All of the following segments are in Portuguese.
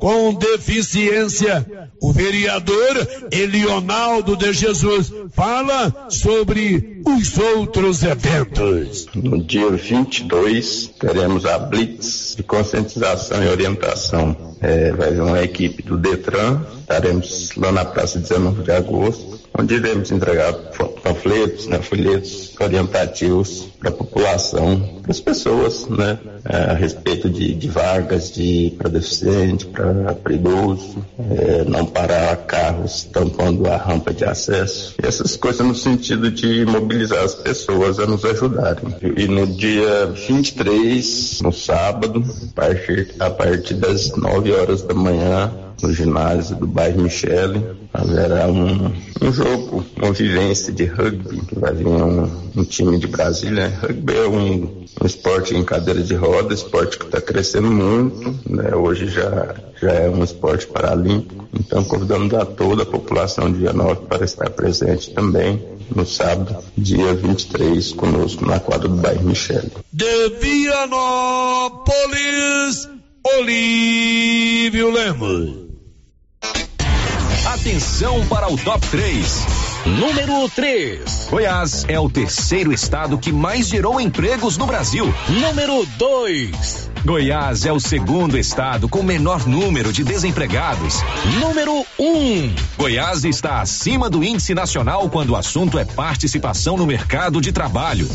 com deficiência. O vereador Elionaldo de Jesus fala sobre os outros eventos. No dia 22, teremos a Blitz de conscientização e orientação. É, vai vir uma equipe do Detran, estaremos lá na praça 19 de agosto onde iremos entregar panfletos, né, folhetos orientativos para a população, para as pessoas, né, é, a respeito de, de vagas de para deficiente, para idoso, é, não parar carros tampando a rampa de acesso. Essas coisas no sentido de mobilizar as pessoas a nos ajudarem. E no dia 23, no sábado, a partir, a partir das 9 horas da manhã, no ginásio do bairro Michele. Haverá um, um jogo, uma vivência de rugby, que vai vir um, um time de Brasília. Rugby é um, um esporte em cadeira de roda, esporte que está crescendo muito, né? hoje já, já é um esporte paralímpico. Então convidamos a toda a população de Vianópolis para estar presente também no sábado, dia 23, conosco na quadra do bairro Michele. De Vianópolis, Olívio Lemos. Atenção para o top 3. Número 3. Goiás é o terceiro estado que mais gerou empregos no Brasil. Número 2. Goiás é o segundo estado com menor número de desempregados. Número 1. Um. Goiás está acima do índice nacional quando o assunto é participação no mercado de trabalho.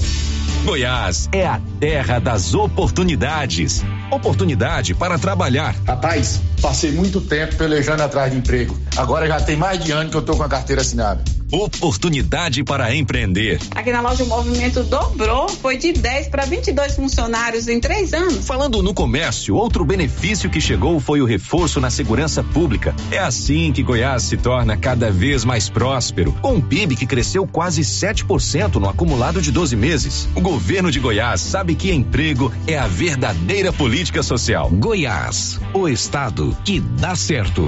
Goiás é a terra das oportunidades. Oportunidade para trabalhar. Rapaz, passei muito tempo pelejando atrás de emprego. Agora já tem mais de ano que eu tô com a carteira assinada. Oportunidade para empreender. Aqui na loja o movimento dobrou, foi de 10 para 22 funcionários em três anos. Falando no comércio, outro benefício que chegou foi o reforço na segurança pública. É assim que Goiás se torna cada vez mais próspero, com um PIB que cresceu quase 7% no acumulado de 12 meses. O governo de Goiás sabe que emprego é a verdadeira política social. Goiás, o estado que dá certo.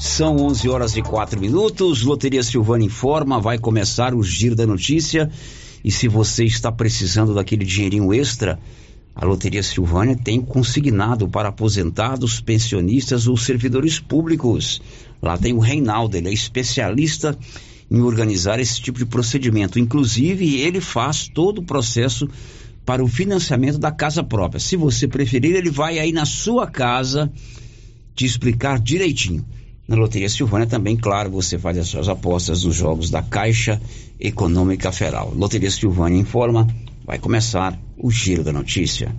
são 11 horas e 4 minutos. Loteria Silvana informa, vai começar o giro da notícia. E se você está precisando daquele dinheirinho extra, a Loteria Silvânia tem consignado para aposentados, pensionistas ou servidores públicos. Lá tem o Reinaldo, ele é especialista em organizar esse tipo de procedimento. Inclusive, ele faz todo o processo para o financiamento da casa própria. Se você preferir, ele vai aí na sua casa te explicar direitinho. Na Loteria Silvânia também, claro, você faz as suas apostas nos jogos da Caixa Econômica Federal. Loteria Silvânia informa, vai começar o Giro da Notícia.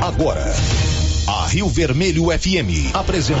Agora, a Rio Vermelho FM apresenta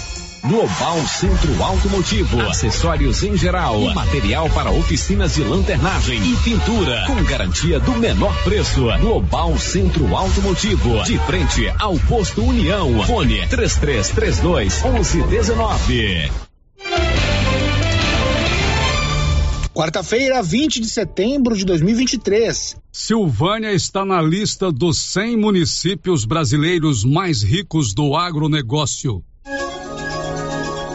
Global Centro Automotivo, acessórios em geral, e material para oficinas de lanternagem e pintura, com garantia do menor preço. Global Centro Automotivo, de frente ao posto União. Fone 3332 1119. Quarta-feira, 20 de setembro de 2023. Silvânia está na lista dos 100 municípios brasileiros mais ricos do agronegócio.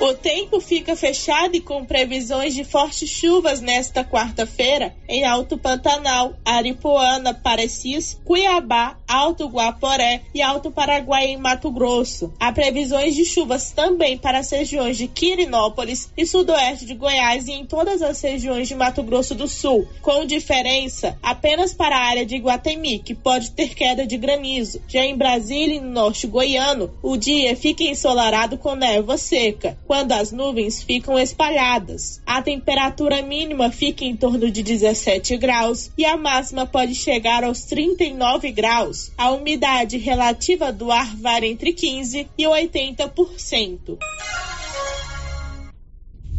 O tempo fica fechado e com previsões de fortes chuvas nesta quarta-feira em Alto Pantanal, Aripuana, Parecis, Cuiabá, Alto Guaporé e Alto Paraguai em Mato Grosso. Há previsões de chuvas também para as regiões de Quirinópolis e sudoeste de Goiás e em todas as regiões de Mato Grosso do Sul, com diferença apenas para a área de Iguatemi, que pode ter queda de granizo. Já em Brasília e no norte goiano, o dia fica ensolarado com névoa seca quando as nuvens ficam espalhadas. A temperatura mínima fica em torno de 17 graus e a máxima pode chegar aos 39 graus. A umidade relativa do ar varia entre 15 e 80%.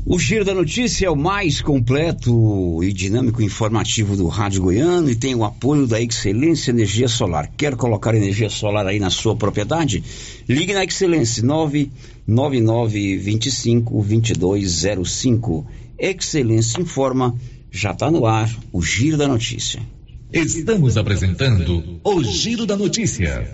O Giro da Notícia é o mais completo e dinâmico informativo do Rádio Goiano e tem o apoio da Excelência Energia Solar. Quer colocar energia solar aí na sua propriedade? Ligue na Excelência 99925 2205. Excelência informa, já está no ar o Giro da Notícia. Estamos apresentando o Giro da Notícia.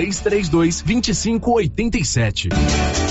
3332 2587.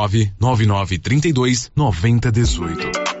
99932 9018.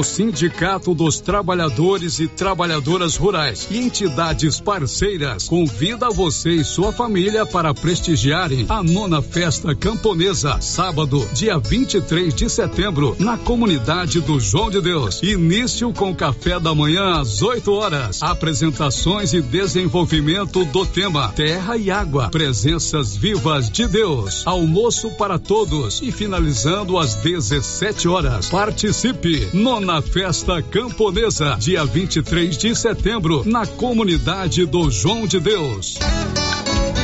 O Sindicato dos Trabalhadores e Trabalhadoras Rurais e entidades parceiras convida você e sua família para prestigiarem a nona festa camponesa, sábado, dia 23 de setembro, na comunidade do João de Deus. Início com café da manhã às 8 horas. Apresentações e desenvolvimento do tema Terra e Água. Presenças vivas de Deus. Almoço para todos e finalizando às 17 horas. Participe. Nona Festa Camponesa, dia 23 de setembro, na comunidade do João de Deus.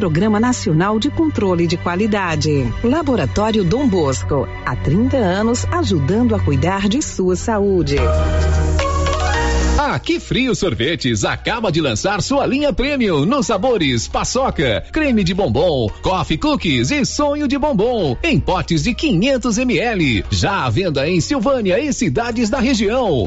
Programa Nacional de Controle de Qualidade. Laboratório Dom Bosco, há 30 anos ajudando a cuidar de sua saúde. A Que Frio Sorvetes acaba de lançar sua linha premium nos sabores paçoca, creme de bombom, coffee cookies e sonho de bombom em potes de 500 ml. Já à venda em Silvânia e cidades da região.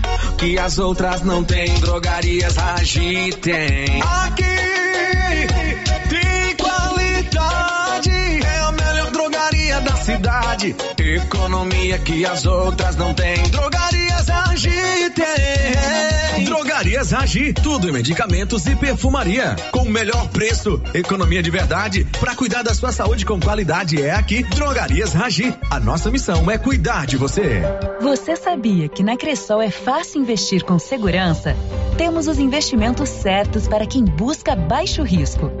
que as outras não têm. Drogarias Ragi tem. Aqui cidade. Economia que as outras não têm. Drogarias Ragi tem. Drogarias Ragi, tudo em medicamentos e perfumaria. Com o melhor preço, economia de verdade. Para cuidar da sua saúde com qualidade é aqui, Drogarias Ragi. A nossa missão é cuidar de você. Você sabia que na Cressol é fácil investir com segurança? Temos os investimentos certos para quem busca baixo risco.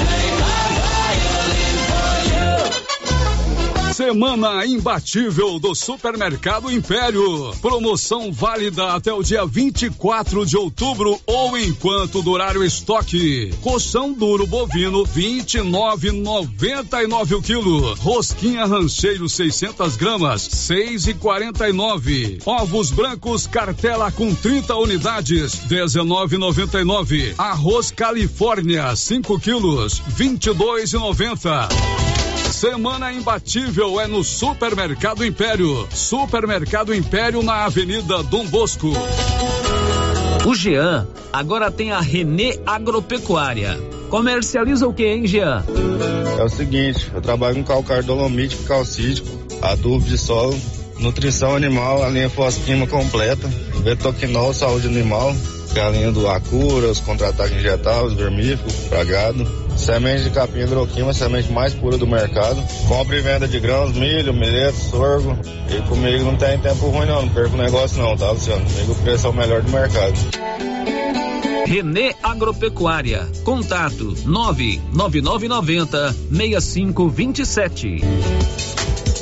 Semana imbatível do Supermercado Império. Promoção válida até o dia 24 de outubro ou enquanto durar o estoque. Colchão duro bovino 29,99 o quilo. Rosquinha rancheiro 600 gramas 6,49. Ovos brancos cartela com 30 unidades 19,99. Arroz Califórnia 5 quilos 22,90. Semana imbatível é no Supermercado Império. Supermercado Império na Avenida Dom Bosco. O Jean agora tem a Renê Agropecuária. Comercializa o que, hein, Jean? É o seguinte, eu trabalho com calcário dolomítico, calcítico, adubo de solo, nutrição animal, a linha fosquima completa, betoquinol, saúde animal, galinha do Acura, os contra-ataques injetáveis, vermífugo, pra gado, semente de capim hidroquima, semente mais pura do mercado, compra e venda de grãos, milho, milheto, sorgo, e comigo não tem tempo ruim não, não perco o negócio não, tá Luciano? Comigo o preço é o melhor do mercado. Renê Agropecuária. Contato 99990 6527.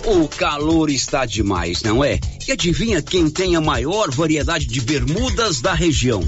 O calor está demais, não é? E adivinha quem tem a maior variedade de bermudas da região?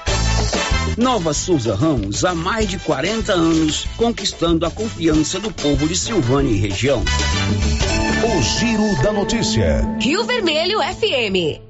Nova Souza Ramos, há mais de 40 anos, conquistando a confiança do povo de Silvânia e região. O Giro da Notícia. Rio Vermelho FM.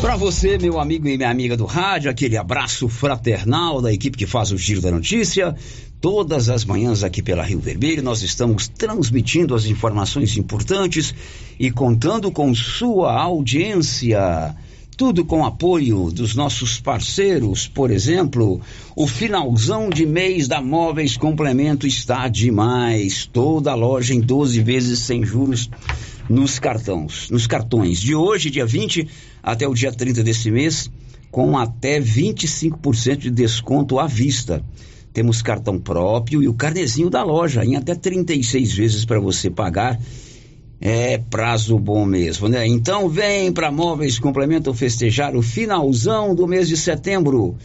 Para você, meu amigo e minha amiga do rádio, aquele abraço fraternal da equipe que faz o Giro da Notícia. Todas as manhãs aqui pela Rio Vermelho, nós estamos transmitindo as informações importantes e contando com sua audiência. Tudo com apoio dos nossos parceiros, por exemplo, o finalzão de mês da Móveis Complemento está demais. Toda loja em 12 vezes sem juros nos cartões, nos cartões. De hoje, dia 20, até o dia 30 desse mês, com até 25% de desconto à vista. Temos cartão próprio e o carnezinho da loja em até 36 vezes para você pagar é prazo bom mesmo, né? Então vem para Móveis Complemento festejar o finalzão do mês de setembro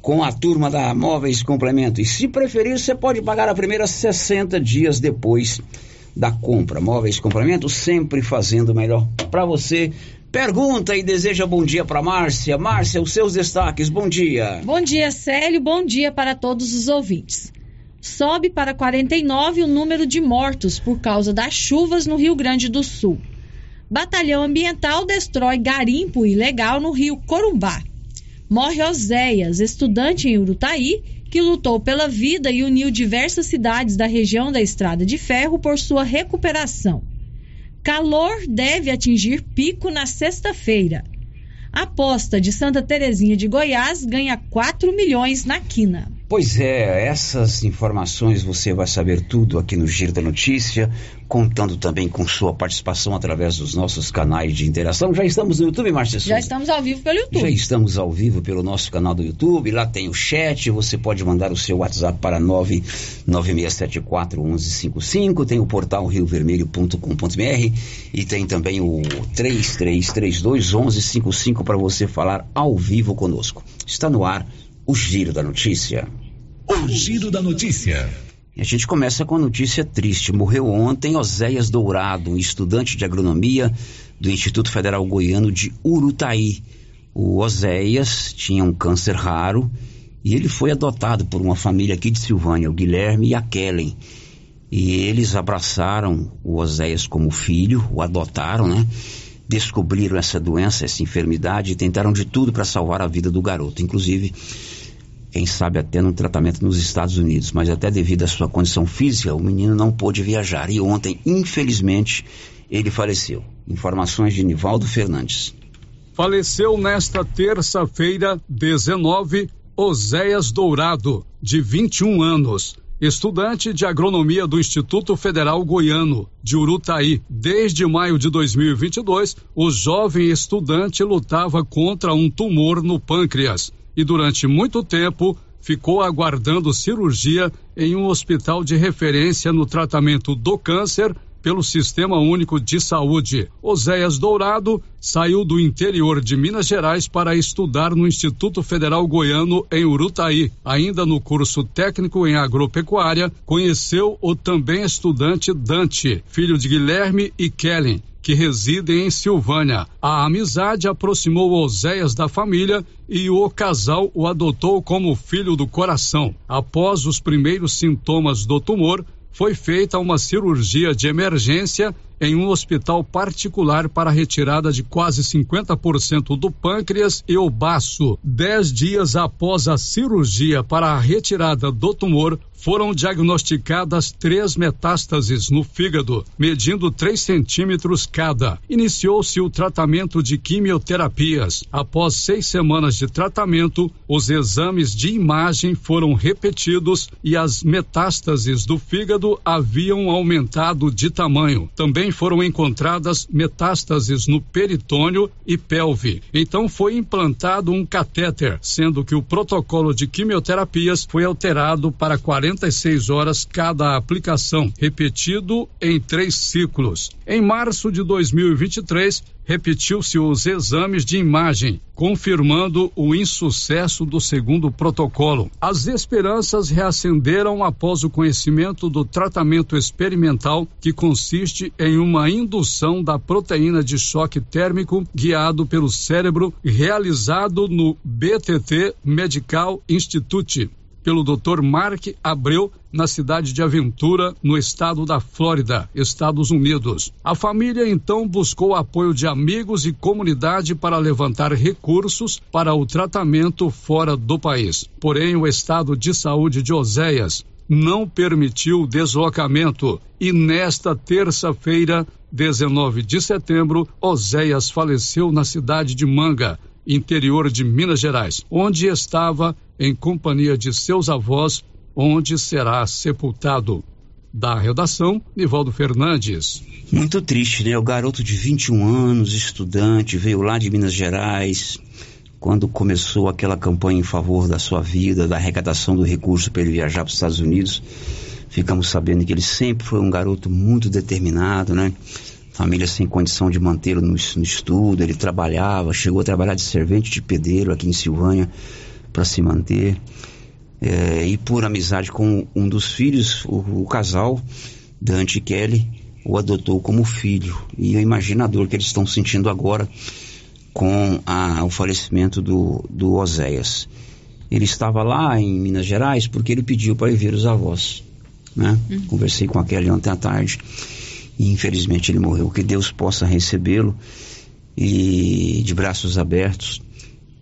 com a turma da Móveis Complemento. E se preferir, você pode pagar a primeira 60 dias depois da compra. Móveis Complemento sempre fazendo o melhor para você. Pergunta e deseja bom dia para Márcia. Márcia, os seus destaques. Bom dia. Bom dia, Célio. Bom dia para todos os ouvintes sobe para 49 o número de mortos por causa das chuvas no Rio Grande do Sul. Batalhão Ambiental destrói garimpo ilegal no Rio Corumbá. Morre Oséias, estudante em Urutaí, que lutou pela vida e uniu diversas cidades da região da Estrada de Ferro por sua recuperação. Calor deve atingir pico na sexta-feira. Aposta de Santa Terezinha de Goiás ganha 4 milhões na quina. Pois é, essas informações você vai saber tudo aqui no Giro da Notícia, contando também com sua participação através dos nossos canais de interação. Já estamos no YouTube, Márcia Já estamos ao vivo pelo YouTube. Já estamos ao vivo pelo nosso canal do YouTube. Lá tem o chat, você pode mandar o seu WhatsApp para 996741155. Tem o portal riovermelho.com.br e tem também o 33321155 para você falar ao vivo conosco. Está no ar o Giro da Notícia. O Giro da Notícia. A gente começa com a notícia triste. Morreu ontem Oséias Dourado, um estudante de agronomia do Instituto Federal Goiano de Urutaí. O Oséias tinha um câncer raro e ele foi adotado por uma família aqui de Silvânia, o Guilherme e a Kellen. E eles abraçaram o Oséias como filho, o adotaram, né? Descobriram essa doença, essa enfermidade e tentaram de tudo para salvar a vida do garoto. Inclusive, quem sabe até num tratamento nos Estados Unidos, mas até devido à sua condição física, o menino não pôde viajar e ontem, infelizmente, ele faleceu. Informações de Nivaldo Fernandes. Faleceu nesta terça-feira, 19, Oséias Dourado, de 21 anos, estudante de agronomia do Instituto Federal Goiano, de Urutaí. Desde maio de 2022, o jovem estudante lutava contra um tumor no pâncreas e durante muito tempo ficou aguardando cirurgia em um hospital de referência no tratamento do câncer pelo Sistema Único de Saúde. Oséias Dourado saiu do interior de Minas Gerais para estudar no Instituto Federal Goiano em Urutaí. Ainda no curso técnico em agropecuária, conheceu o também estudante Dante, filho de Guilherme e Kellen, que residem em Silvânia. A amizade aproximou Oséias da família e o casal o adotou como filho do coração. Após os primeiros sintomas do tumor, foi feita uma cirurgia de emergência em um hospital particular para retirada de quase 50% do pâncreas e o baço. Dez dias após a cirurgia para a retirada do tumor, foram diagnosticadas três metástases no fígado, medindo 3 centímetros cada. Iniciou-se o tratamento de quimioterapias. Após seis semanas de tratamento, os exames de imagem foram repetidos e as metástases do fígado haviam aumentado de tamanho. Também foram encontradas metástases no peritônio e pelve. Então foi implantado um catéter, sendo que o protocolo de quimioterapias foi alterado para 46 horas cada aplicação, repetido em três ciclos. Em março de 2023, repetiu-se os exames de imagem, confirmando o insucesso do segundo protocolo. As esperanças reacenderam após o conhecimento do tratamento experimental, que consiste em uma indução da proteína de choque térmico guiado pelo cérebro, realizado no BTT Medical Institute pelo Dr. Mark Abreu na cidade de Aventura, no estado da Flórida, Estados Unidos. A família então buscou apoio de amigos e comunidade para levantar recursos para o tratamento fora do país. Porém, o estado de saúde de Oséias não permitiu o deslocamento e nesta terça-feira, 19 de setembro, Oséias faleceu na cidade de Manga, interior de Minas Gerais, onde estava em companhia de seus avós, onde será sepultado. Da redação, Nivaldo Fernandes. Muito triste, né? O garoto de 21 anos, estudante, veio lá de Minas Gerais, quando começou aquela campanha em favor da sua vida, da arrecadação do recurso para ele viajar para os Estados Unidos. Ficamos sabendo que ele sempre foi um garoto muito determinado, né? Família sem condição de mantê-lo no, no estudo, ele trabalhava, chegou a trabalhar de servente de pedreiro aqui em Silvânia para se manter. É, e por amizade com um dos filhos, o, o casal, Dante e Kelly, o adotou como filho. E eu imagino a dor que eles estão sentindo agora com a, o falecimento do, do Oséias. Ele estava lá em Minas Gerais porque ele pediu para ir ver os avós. Né? Uhum. Conversei com a Kelly ontem à tarde e infelizmente ele morreu. Que Deus possa recebê-lo e de braços abertos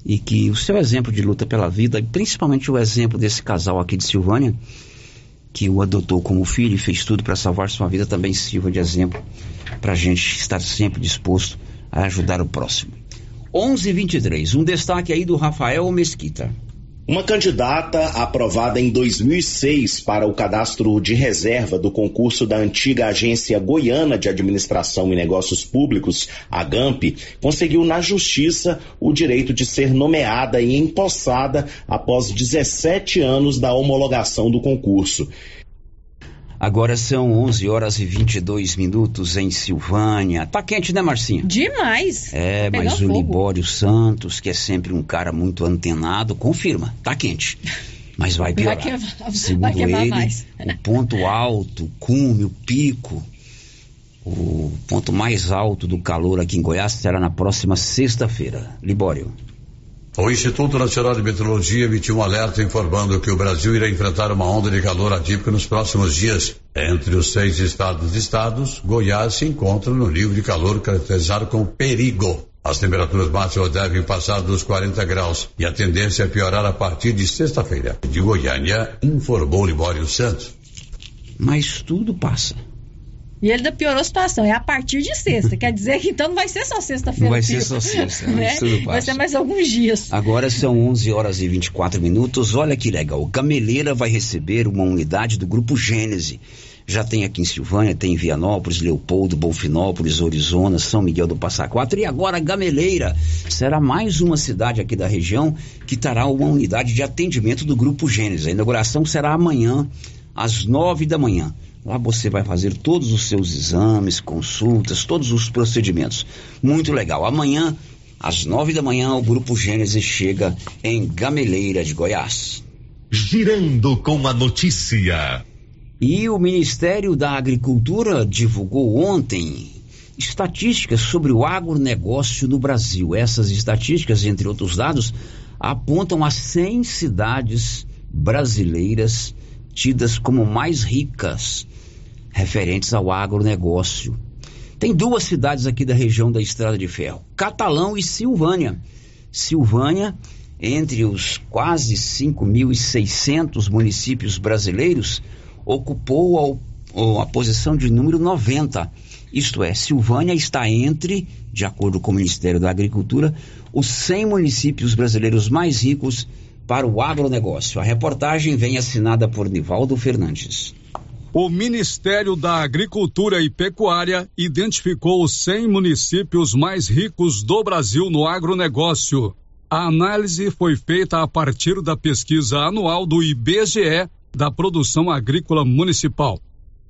e que o seu exemplo de luta pela vida, principalmente o exemplo desse casal aqui de Silvânia, que o adotou como filho e fez tudo para salvar sua vida, também sirva de exemplo para a gente estar sempre disposto a ajudar o próximo. 11:23 um destaque aí do Rafael Mesquita. Uma candidata aprovada em 2006 para o cadastro de reserva do concurso da antiga Agência Goiana de Administração e Negócios Públicos, a GAMP, conseguiu na justiça o direito de ser nomeada e empossada após 17 anos da homologação do concurso. Agora são 11 horas e 22 minutos em Silvânia. Tá quente, né, Marcinha? Demais. É, mas o fogo. Libório Santos, que é sempre um cara muito antenado, confirma, tá quente. Mas vai piorar. Vai queimar, Segundo vai queimar ele, mais. o ponto alto, o cume, o pico, o ponto mais alto do calor aqui em Goiás será na próxima sexta-feira. Libório. O Instituto Nacional de Meteorologia emitiu um alerta informando que o Brasil irá enfrentar uma onda de calor atípica nos próximos dias. Entre os seis estados estados, Goiás se encontra no nível de calor caracterizado como perigo. As temperaturas máximas devem passar dos 40 graus e a tendência é piorar a partir de sexta-feira. De Goiânia, informou Libório Santos. Mas tudo passa. E ele ainda piorou a situação. É a partir de sexta. Quer dizer que então não vai ser só sexta-feira. Não vai ser só sexta. né? Vai ser mais alguns dias. Agora são 11 horas e 24 minutos. Olha que legal. Gameleira vai receber uma unidade do Grupo Gênese. Já tem aqui em Silvânia, tem em Vianópolis, Leopoldo, Bolfinópolis, Orizona, São Miguel do Passa Quatro e agora Gameleira. Será mais uma cidade aqui da região que terá uma unidade de atendimento do Grupo Gênese. A inauguração será amanhã, às nove da manhã. Lá você vai fazer todos os seus exames, consultas, todos os procedimentos. Muito legal. Amanhã, às nove da manhã, o Grupo Gênesis chega em Gameleira de Goiás. Girando com a notícia. E o Ministério da Agricultura divulgou ontem estatísticas sobre o agronegócio no Brasil. Essas estatísticas, entre outros dados, apontam as 100 cidades brasileiras tidas como mais ricas referentes ao agronegócio. Tem duas cidades aqui da região da Estrada de Ferro, Catalão e Silvânia. Silvânia entre os quase 5.600 municípios brasileiros, ocupou a, a posição de número 90. Isto é, Silvânia está entre, de acordo com o Ministério da Agricultura, os 100 municípios brasileiros mais ricos para o agronegócio. A reportagem vem assinada por Nivaldo Fernandes. O Ministério da Agricultura e Pecuária identificou os 100 municípios mais ricos do Brasil no agronegócio. A análise foi feita a partir da pesquisa anual do IBGE da produção agrícola municipal.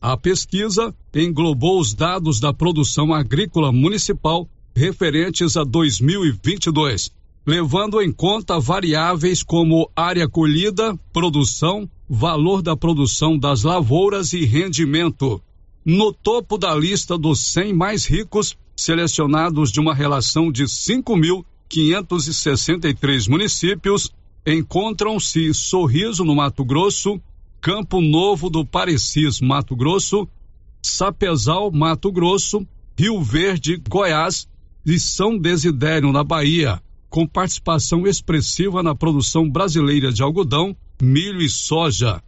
A pesquisa englobou os dados da produção agrícola municipal referentes a 2022, levando em conta variáveis como área colhida, produção, valor da produção das lavouras e rendimento. No topo da lista dos 100 mais ricos, selecionados de uma relação de 5.563 municípios, encontram-se Sorriso, no Mato Grosso, Campo Novo do Parecis, Mato Grosso, Sapezal, Mato Grosso, Rio Verde, Goiás e São Desidério, na Bahia, com participação expressiva na produção brasileira de algodão, milho e soja.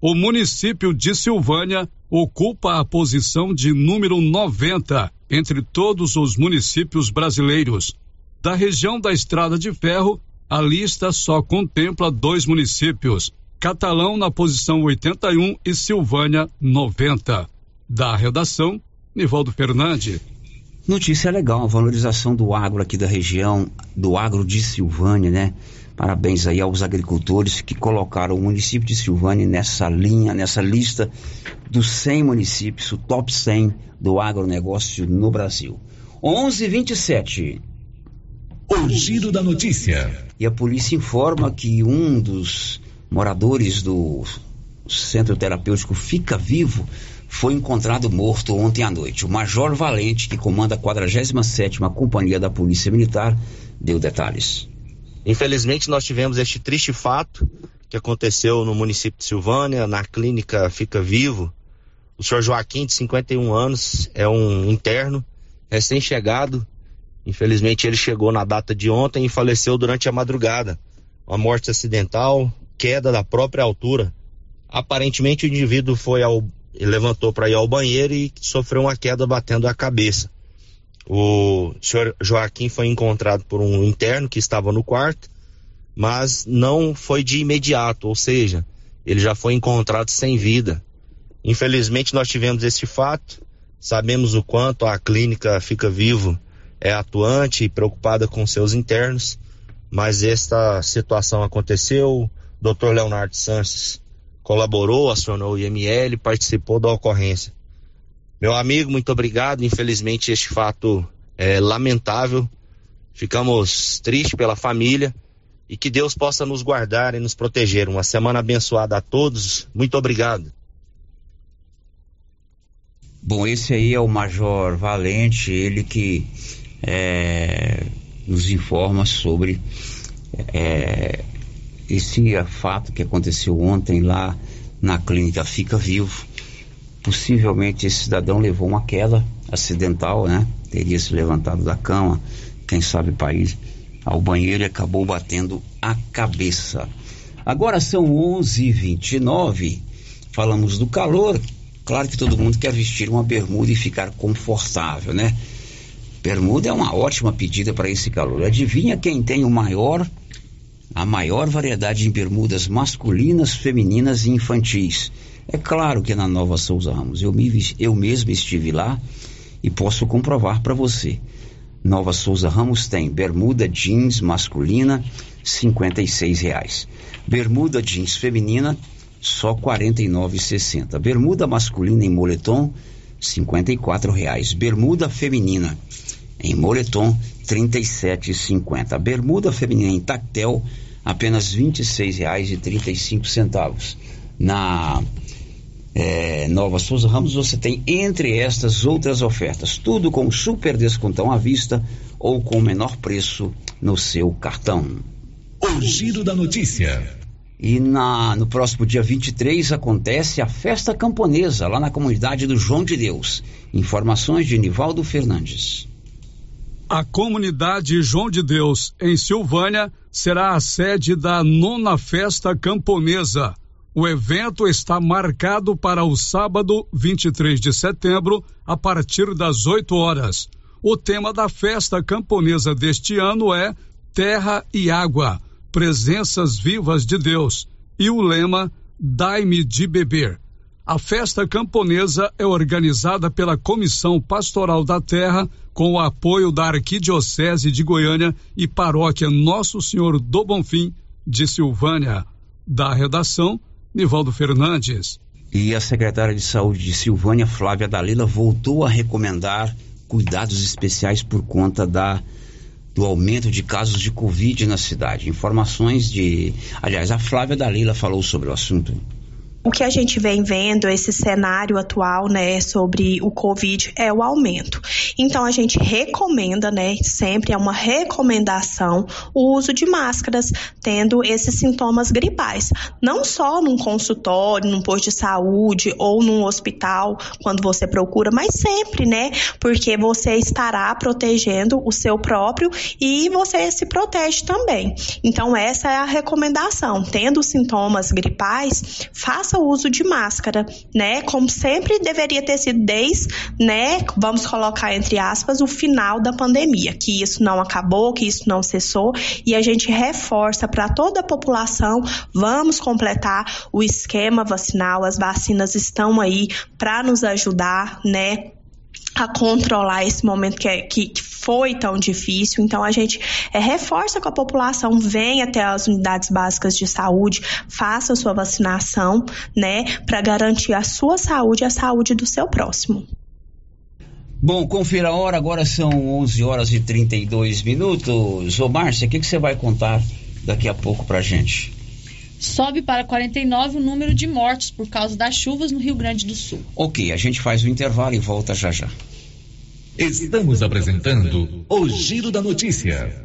O município de Silvânia ocupa a posição de número 90 entre todos os municípios brasileiros. Da região da Estrada de Ferro, a lista só contempla dois municípios, Catalão na posição 81 e Silvânia 90. Da redação, Nivaldo Fernandes. Notícia legal, a valorização do agro aqui da região, do agro de Silvânia, né? Parabéns aí aos agricultores que colocaram o município de Silvânia nessa linha, nessa lista dos 100 municípios, o top 100 do agronegócio no Brasil. 11:27. O giro da notícia. E a polícia informa que um dos moradores do centro terapêutico Fica Vivo foi encontrado morto ontem à noite. O Major Valente, que comanda a 47ª Companhia da Polícia Militar, deu detalhes. Infelizmente, nós tivemos este triste fato que aconteceu no município de Silvânia, na clínica Fica Vivo. O senhor Joaquim, de 51 anos, é um interno recém-chegado. Infelizmente, ele chegou na data de ontem e faleceu durante a madrugada. Uma morte acidental, queda da própria altura. Aparentemente o indivíduo foi ao levantou para ir ao banheiro e sofreu uma queda batendo a cabeça. O senhor Joaquim foi encontrado por um interno que estava no quarto, mas não foi de imediato, ou seja, ele já foi encontrado sem vida. Infelizmente nós tivemos esse fato, sabemos o quanto a clínica Fica Vivo é atuante e preocupada com seus internos, mas esta situação aconteceu, Dr. Leonardo Sanches colaborou, acionou o IML, participou da ocorrência. Meu amigo, muito obrigado. Infelizmente, este fato é lamentável. Ficamos tristes pela família e que Deus possa nos guardar e nos proteger. Uma semana abençoada a todos. Muito obrigado. Bom, esse aí é o Major Valente, ele que é, nos informa sobre é, esse fato que aconteceu ontem lá na clínica Fica Vivo. Possivelmente esse cidadão levou uma queda acidental, né? Teria se levantado da cama, quem sabe país, ao banheiro e acabou batendo a cabeça. Agora são 11:29. Falamos do calor. Claro que todo mundo quer vestir uma bermuda e ficar confortável, né? Bermuda é uma ótima pedida para esse calor. Adivinha quem tem o maior a maior variedade em bermudas masculinas, femininas e infantis. É claro que na Nova Souza Ramos. Eu, me, eu mesmo estive lá e posso comprovar para você. Nova Souza Ramos tem bermuda jeans masculina, R$ reais. Bermuda jeans feminina, só R$ 49,60. Bermuda masculina em moletom, R$ reais. Bermuda feminina em moletom, R$ 37,50. Bermuda feminina em tactel, apenas R$ 26,35. Na é, Nova Souza Ramos você tem entre estas outras ofertas, tudo com super descontão à vista ou com menor preço no seu cartão. O giro da notícia. E na, no próximo dia 23 acontece a festa camponesa lá na comunidade do João de Deus. Informações de Nivaldo Fernandes. A comunidade João de Deus, em Silvânia, será a sede da nona festa camponesa. O evento está marcado para o sábado 23 de setembro, a partir das 8 horas. O tema da festa camponesa deste ano é Terra e Água, Presenças Vivas de Deus, e o lema Dai-me de beber. A festa camponesa é organizada pela Comissão Pastoral da Terra, com o apoio da Arquidiocese de Goiânia e Paróquia Nosso Senhor do Bonfim, de Silvânia. Da redação, Nivaldo Fernandes. E a secretária de Saúde de Silvânia, Flávia Dalila, voltou a recomendar cuidados especiais por conta da do aumento de casos de Covid na cidade. Informações de. Aliás, a Flávia Dalila falou sobre o assunto o que a gente vem vendo, esse cenário atual, né, sobre o Covid, é o aumento. Então, a gente recomenda, né, sempre é uma recomendação, o uso de máscaras, tendo esses sintomas gripais. Não só num consultório, num posto de saúde ou num hospital, quando você procura, mas sempre, né, porque você estará protegendo o seu próprio e você se protege também. Então, essa é a recomendação. Tendo sintomas gripais, faça faça uso de máscara, né? Como sempre deveria ter sido desde, né? Vamos colocar entre aspas o final da pandemia, que isso não acabou, que isso não cessou e a gente reforça para toda a população, vamos completar o esquema vacinal, as vacinas estão aí para nos ajudar, né? A controlar esse momento que, é, que, que, foi tão difícil. Então, a gente é, reforça com a população, venha até as unidades básicas de saúde, faça a sua vacinação, né, para garantir a sua saúde e a saúde do seu próximo. Bom, confira a hora, agora são 11 horas e 32 minutos. Ô, Márcia, o que, que você vai contar daqui a pouco pra gente? Sobe para 49 o número de mortos por causa das chuvas no Rio Grande do Sul. Ok, a gente faz o intervalo e volta já já. Estamos apresentando o Giro da Notícia.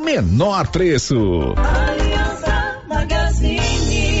menor preço. Aliança Magazine.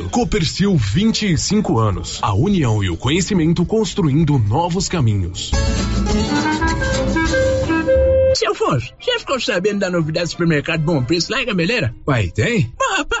Copercil 25 anos. A união e o conhecimento construindo novos caminhos. Seu Afonso, já ficou sabendo da novidade do supermercado Bom Preço lá em Gameleira? Uai, tem? Pá,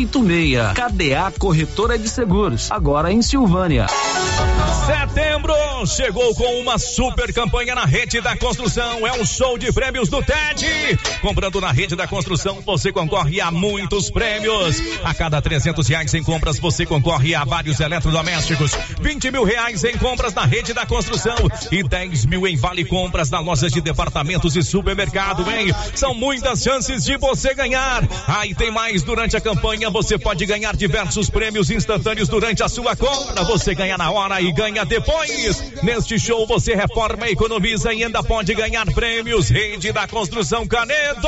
6686. KDA Corretora de Seguros, agora em Silvânia. Setembro chegou com uma super campanha na rede da construção. É um show de prêmios do TED. Comprando na rede da construção, você concorre a muitos prêmios. A cada 300 reais em compras, você concorre a vários eletrodomésticos. 20 mil reais em compras na rede da construção e 10 mil em vale compras na lojas de departamentos e supermercado, hein? São muitas chances de você ganhar. Aí tem mais durante a campanha. Você pode ganhar diversos prêmios instantâneos durante a sua compra. Você ganha na hora e ganha depois. Neste show você reforma, economiza e ainda pode ganhar prêmios. Rede da Construção Canedo.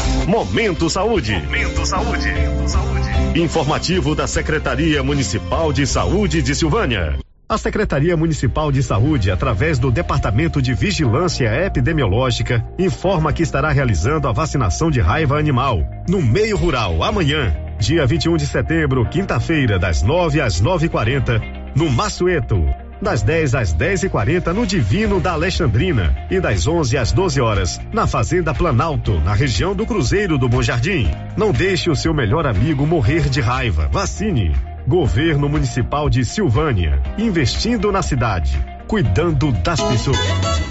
Momento Saúde. Momento Saúde. Informativo da Secretaria Municipal de Saúde de Silvânia. A Secretaria Municipal de Saúde, através do Departamento de Vigilância Epidemiológica, informa que estará realizando a vacinação de raiva animal no meio rural amanhã, dia 21 de setembro, quinta-feira, das 9 às 9h40, no Massueto. Das 10 às 10h40 no Divino da Alexandrina e das 11 às 12 horas na Fazenda Planalto, na região do Cruzeiro do Bom Jardim. Não deixe o seu melhor amigo morrer de raiva. Vacine. Governo Municipal de Silvânia, investindo na cidade, cuidando das pessoas.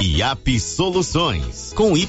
IAP Soluções com Y.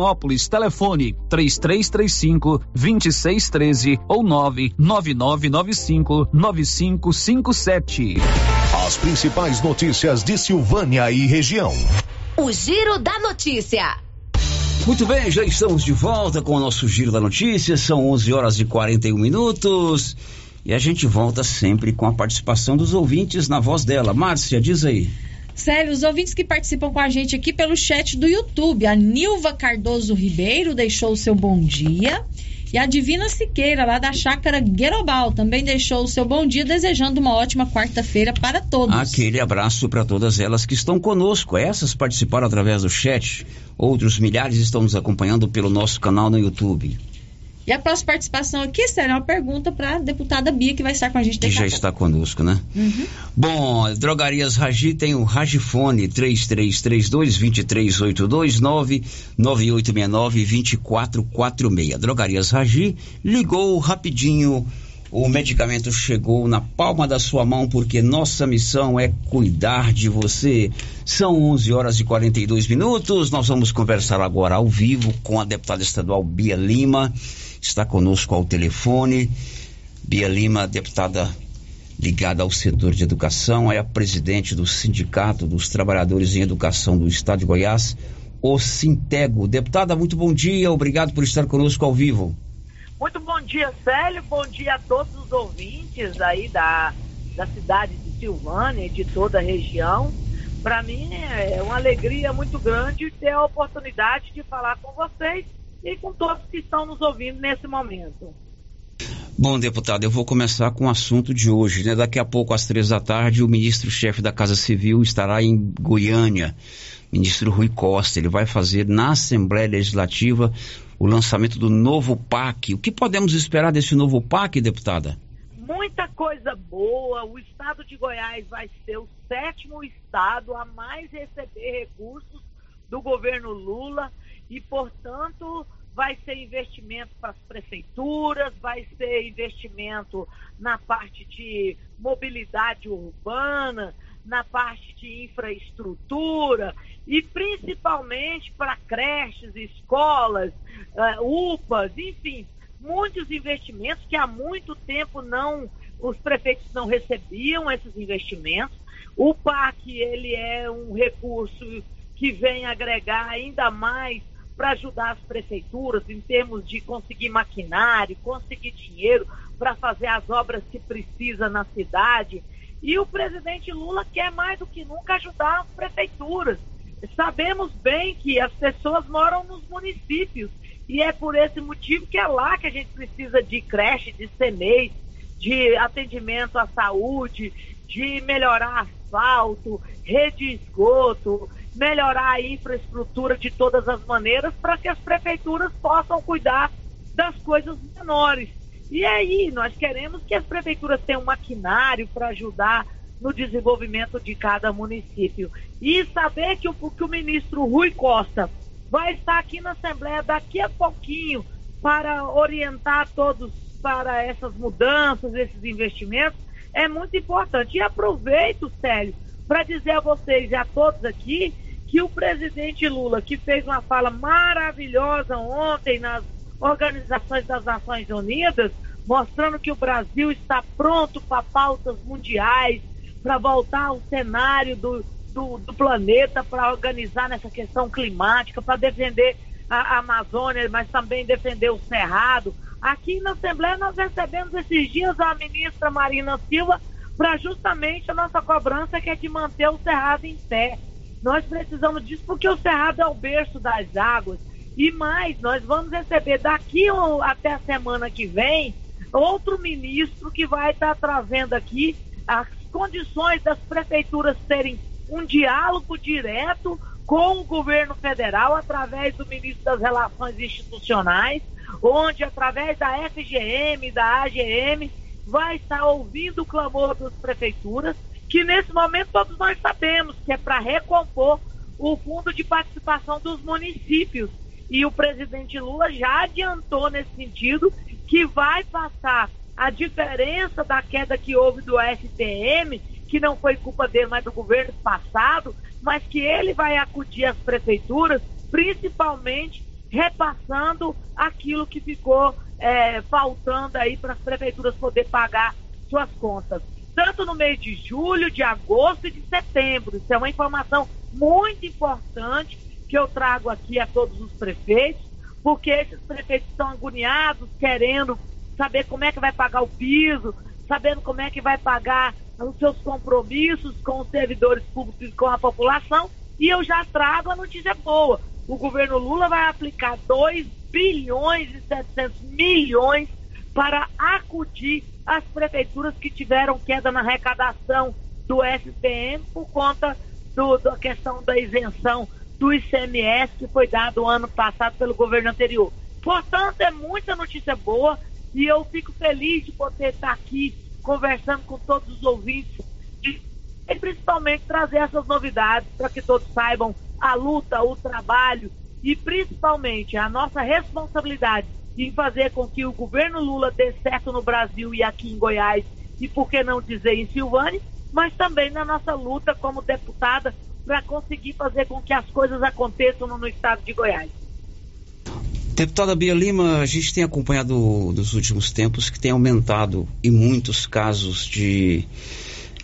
Vianópolis. Telefone 3335 2613 ou 99995 9557. As principais notícias de Silvânia e região. O Giro da Notícia. Muito bem, já estamos de volta com o nosso Giro da Notícia. São 11 horas e 41 minutos. E a gente volta sempre com a participação dos ouvintes na voz dela. Márcia, diz aí. Sério, os ouvintes que participam com a gente aqui pelo chat do YouTube. A Nilva Cardoso Ribeiro deixou o seu bom dia. E a Divina Siqueira, lá da Chácara Guerobal, também deixou o seu bom dia, desejando uma ótima quarta-feira para todos. Aquele abraço para todas elas que estão conosco. Essas participaram através do chat. Outros milhares estão nos acompanhando pelo nosso canal no YouTube. E a próxima participação aqui será uma pergunta para a deputada Bia, que vai estar com a gente daqui Que já está conosco, né? Uhum. Bom, Drogarias Ragi tem o Ragifone 3332-2382 99869-2446. Drogarias Ragi ligou rapidinho. O medicamento chegou na palma da sua mão porque nossa missão é cuidar de você. São 11 horas e 42 minutos. Nós vamos conversar agora ao vivo com a deputada estadual Bia Lima está conosco ao telefone. Bia Lima, deputada ligada ao setor de educação, é a presidente do Sindicato dos Trabalhadores em Educação do Estado de Goiás, o Sintego. Deputada, muito bom dia, obrigado por estar conosco ao vivo. Muito bom dia, Célio, bom dia a todos os ouvintes aí da, da cidade de Silvânia e de toda a região. Para mim é uma alegria muito grande ter a oportunidade de falar com vocês e com todos que estão nos ouvindo nesse momento. Bom, deputado, eu vou começar com o assunto de hoje. Né? Daqui a pouco, às três da tarde, o ministro-chefe da Casa Civil estará em Goiânia, ministro Rui Costa. Ele vai fazer na Assembleia Legislativa o lançamento do novo PAC. O que podemos esperar desse novo PAC, deputada? Muita coisa boa. O estado de Goiás vai ser o sétimo estado a mais receber recursos do governo Lula e, portanto, vai ser investimento para as prefeituras, vai ser investimento na parte de mobilidade urbana, na parte de infraestrutura e principalmente para creches, escolas, uh, UPAs, enfim, muitos investimentos que há muito tempo não os prefeitos não recebiam esses investimentos. O PAC ele é um recurso que vem agregar ainda mais para ajudar as prefeituras em termos de conseguir maquinário, conseguir dinheiro para fazer as obras que precisa na cidade. E o presidente Lula quer mais do que nunca ajudar as prefeituras. Sabemos bem que as pessoas moram nos municípios e é por esse motivo que é lá que a gente precisa de creche, de CMEI, de atendimento à saúde, de melhorar asfalto, rede de esgoto, melhorar a infraestrutura de todas as maneiras para que as prefeituras possam cuidar das coisas menores. E aí, nós queremos que as prefeituras tenham maquinário para ajudar no desenvolvimento de cada município. E saber que o, que o ministro Rui Costa vai estar aqui na Assembleia daqui a pouquinho para orientar todos para essas mudanças, esses investimentos, é muito importante. E aproveito, Célio, para dizer a vocês e a todos aqui que o presidente Lula, que fez uma fala maravilhosa ontem nas organizações das Nações Unidas, mostrando que o Brasil está pronto para pautas mundiais, para voltar ao cenário do, do, do planeta, para organizar nessa questão climática, para defender a, a Amazônia, mas também defender o Cerrado. Aqui na Assembleia nós recebemos esses dias a ministra Marina Silva para justamente a nossa cobrança que é de manter o Cerrado em pé. Nós precisamos disso porque o Cerrado é o berço das águas. E mais, nós vamos receber daqui até a semana que vem outro ministro que vai estar trazendo aqui as condições das prefeituras terem um diálogo direto com o governo federal através do ministro das Relações Institucionais, onde através da FGM, da AGM, vai estar ouvindo o clamor das prefeituras, que nesse momento todos nós sabemos que é para recompor o fundo de participação dos municípios. E o presidente Lula já adiantou nesse sentido que vai passar a diferença da queda que houve do STM, que não foi culpa dele, mas do governo passado, mas que ele vai acudir as prefeituras, principalmente repassando aquilo que ficou é, faltando aí para as prefeituras poder pagar suas contas. Tanto no mês de julho, de agosto e de setembro. Isso é uma informação muito importante que eu trago aqui a todos os prefeitos, porque esses prefeitos estão agoniados, querendo saber como é que vai pagar o piso, sabendo como é que vai pagar os seus compromissos com os servidores públicos e com a população. E eu já trago a notícia boa. O governo Lula vai aplicar 2 bilhões e 700 milhões para acudir as prefeituras que tiveram queda na arrecadação do SPM por conta do, da questão da isenção do ICMS que foi dado ano passado pelo governo anterior. Portanto, é muita notícia boa e eu fico feliz de poder estar aqui conversando com todos os ouvintes e, e principalmente trazer essas novidades para que todos saibam a luta, o trabalho e principalmente a nossa responsabilidade em fazer com que o governo Lula dê certo no Brasil e aqui em Goiás e por que não dizer em Silvânia, mas também na nossa luta como deputada para conseguir fazer com que as coisas aconteçam no, estado de Goiás. Deputada Bia Lima, a gente tem acompanhado nos últimos tempos que tem aumentado em muitos casos de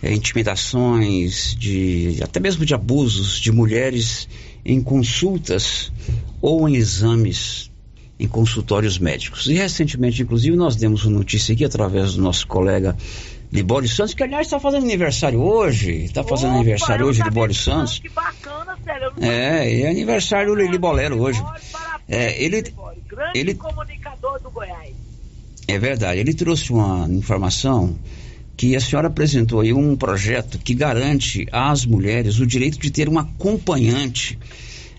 é, intimidações, de até mesmo de abusos de mulheres em consultas ou em exames em consultórios médicos. E recentemente, inclusive, nós demos uma notícia aqui através do nosso colega Libório Santos, que aliás está fazendo aniversário hoje. Está fazendo Opa, aniversário hoje, Libório Santos. Que bacana, sério. É, é aniversário do Lili Bolero hoje. É, ele, grande ele, comunicador do Goiás. É verdade. Ele trouxe uma informação que a senhora apresentou aí um projeto que garante às mulheres o direito de ter um acompanhante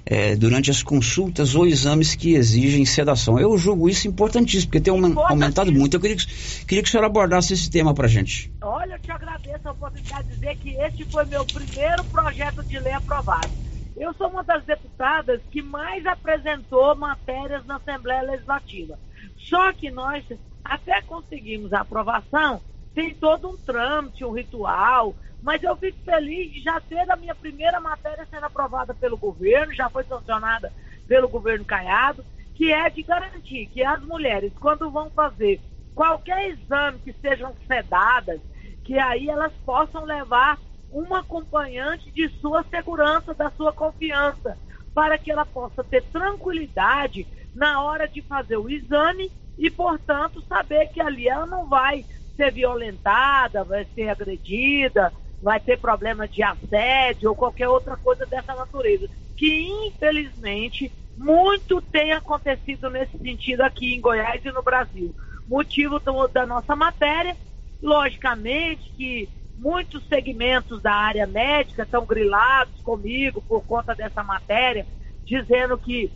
é, durante as consultas ou exames que exigem sedação. Eu julgo isso importantíssimo, porque tem um, aumentado muito. Eu queria que, queria que a senhora abordasse esse tema para gente. Olha, eu te agradeço a oportunidade de dizer que este foi meu primeiro projeto de lei aprovado. Eu sou uma das deputadas que mais apresentou matérias na Assembleia Legislativa. Só que nós, até conseguimos a aprovação, tem todo um trâmite, um ritual, mas eu fico feliz de já ter a minha primeira matéria sendo aprovada pelo governo, já foi sancionada pelo governo Caiado, que é de garantir que as mulheres, quando vão fazer qualquer exame que sejam sedadas, que aí elas possam levar uma acompanhante de sua segurança, da sua confiança, para que ela possa ter tranquilidade na hora de fazer o exame e, portanto, saber que ali ela não vai ser violentada, vai ser agredida, vai ter problema de assédio ou qualquer outra coisa dessa natureza. Que, infelizmente, muito tem acontecido nesse sentido aqui em Goiás e no Brasil. Motivo da nossa matéria, logicamente que muitos segmentos da área médica estão grilados comigo por conta dessa matéria, dizendo que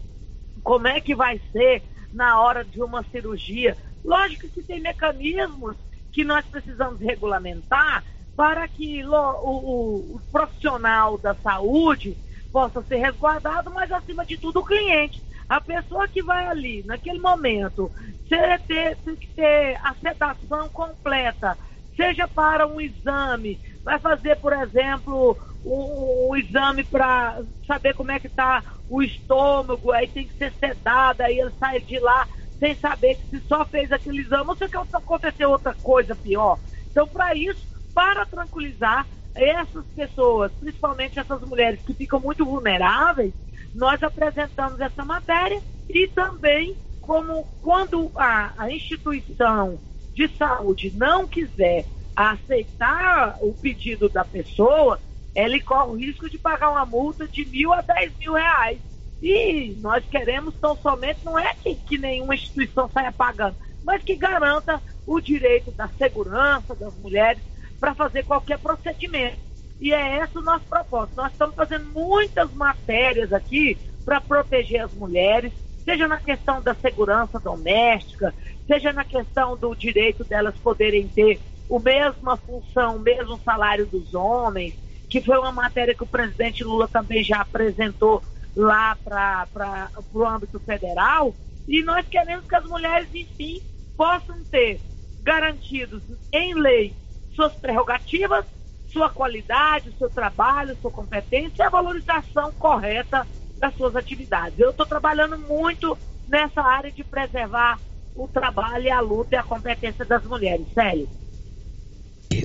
como é que vai ser na hora de uma cirurgia. Lógico que tem mecanismos que nós precisamos regulamentar, para que o, o, o profissional da saúde possa ser resguardado, mas acima de tudo o cliente. A pessoa que vai ali, naquele momento, ter, tem que ter a sedação completa, seja para um exame, vai fazer, por exemplo, um, um exame para saber como é que está o estômago, aí tem que ser sedado, aí ele sai de lá sem saber que se só fez aquele exame, ou se aconteceu outra coisa pior. Então, para isso, para tranquilizar essas pessoas, principalmente essas mulheres que ficam muito vulneráveis, nós apresentamos essa matéria e também como quando a, a instituição de saúde não quiser aceitar o pedido da pessoa, ele corre o risco de pagar uma multa de mil a dez mil reais. E nós queremos tão somente, não é que, que nenhuma instituição saia pagando, mas que garanta o direito da segurança das mulheres para fazer qualquer procedimento. E é esse o nosso propósito. Nós estamos fazendo muitas matérias aqui para proteger as mulheres, seja na questão da segurança doméstica, seja na questão do direito delas poderem ter o mesma função, o mesmo salário dos homens, que foi uma matéria que o presidente Lula também já apresentou lá para o âmbito federal. E nós queremos que as mulheres, enfim, possam ter garantidos em lei suas prerrogativas, sua qualidade, seu trabalho, sua competência e a valorização correta das suas atividades. Eu estou trabalhando muito nessa área de preservar o trabalho e a luta e a competência das mulheres. Sério.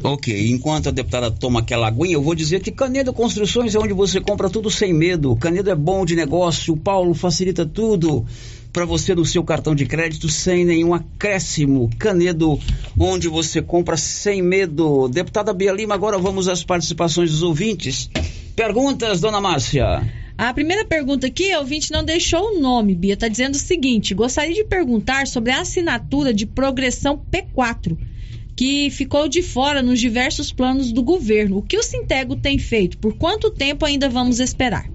Ok, enquanto a deputada toma aquela aguinha, eu vou dizer que Canedo Construções é onde você compra tudo sem medo. Canedo é bom de negócio, o Paulo facilita tudo para você no seu cartão de crédito sem nenhum acréscimo. Canedo, onde você compra sem medo. Deputada Bia Lima, agora vamos às participações dos ouvintes. Perguntas, dona Márcia. A primeira pergunta aqui, o ouvinte não deixou o nome, Bia, está dizendo o seguinte: gostaria de perguntar sobre a assinatura de progressão P4 que ficou de fora nos diversos planos do governo. O que o Sintego tem feito? Por quanto tempo ainda vamos esperar?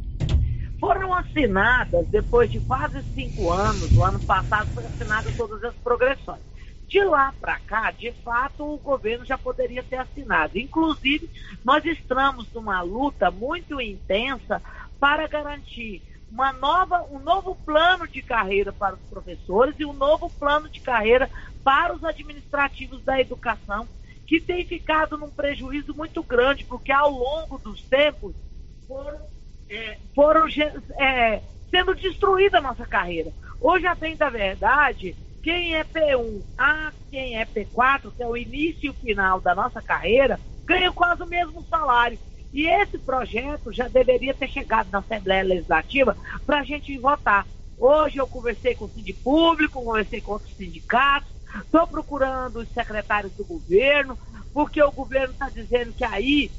Foram assinadas, depois de quase cinco anos, no ano passado foram assinadas todas as progressões. De lá para cá, de fato, o governo já poderia ter assinado. Inclusive, nós estamos numa luta muito intensa para garantir uma nova, um novo plano de carreira para os professores e um novo plano de carreira para os administrativos da educação, que tem ficado num prejuízo muito grande, porque ao longo dos tempos foram, é, foram é, sendo destruída a nossa carreira. Hoje, a bem da verdade, quem é P1 a quem é P4, que é o início e o final da nossa carreira, ganha quase o mesmo salário. E esse projeto já deveria ter chegado na Assembleia Legislativa para a gente votar. Hoje eu conversei com o sindicato público, conversei com outros sindicatos, estou procurando os secretários do governo, porque o governo está dizendo que aí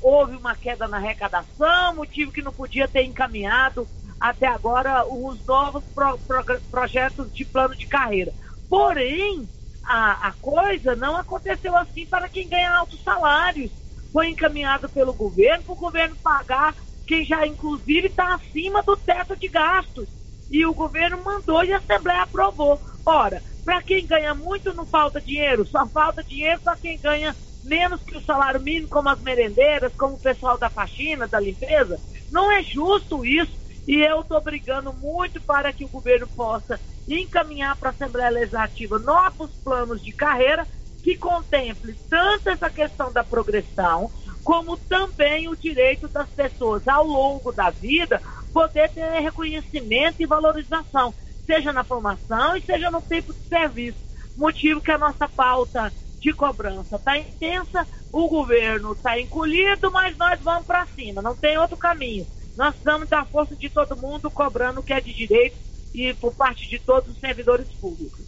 houve uma queda na arrecadação, motivo que não podia ter encaminhado até agora os novos pro, pro, projetos de plano de carreira. Porém, a, a coisa não aconteceu assim para quem ganha altos salários foi encaminhado pelo governo para o governo pagar quem já inclusive está acima do teto de gastos. E o governo mandou e a Assembleia aprovou. Ora, para quem ganha muito não falta dinheiro, só falta dinheiro para quem ganha menos que o salário mínimo, como as merendeiras, como o pessoal da faxina, da limpeza. Não é justo isso. E eu estou brigando muito para que o governo possa encaminhar para a Assembleia Legislativa novos planos de carreira que contemple tanto essa questão da progressão, como também o direito das pessoas ao longo da vida poder ter reconhecimento e valorização, seja na formação e seja no tempo de serviço. Motivo que a nossa pauta de cobrança está intensa, o governo está encolhido, mas nós vamos para cima, não tem outro caminho. Nós precisamos da força de todo mundo cobrando o que é de direito e por parte de todos os servidores públicos.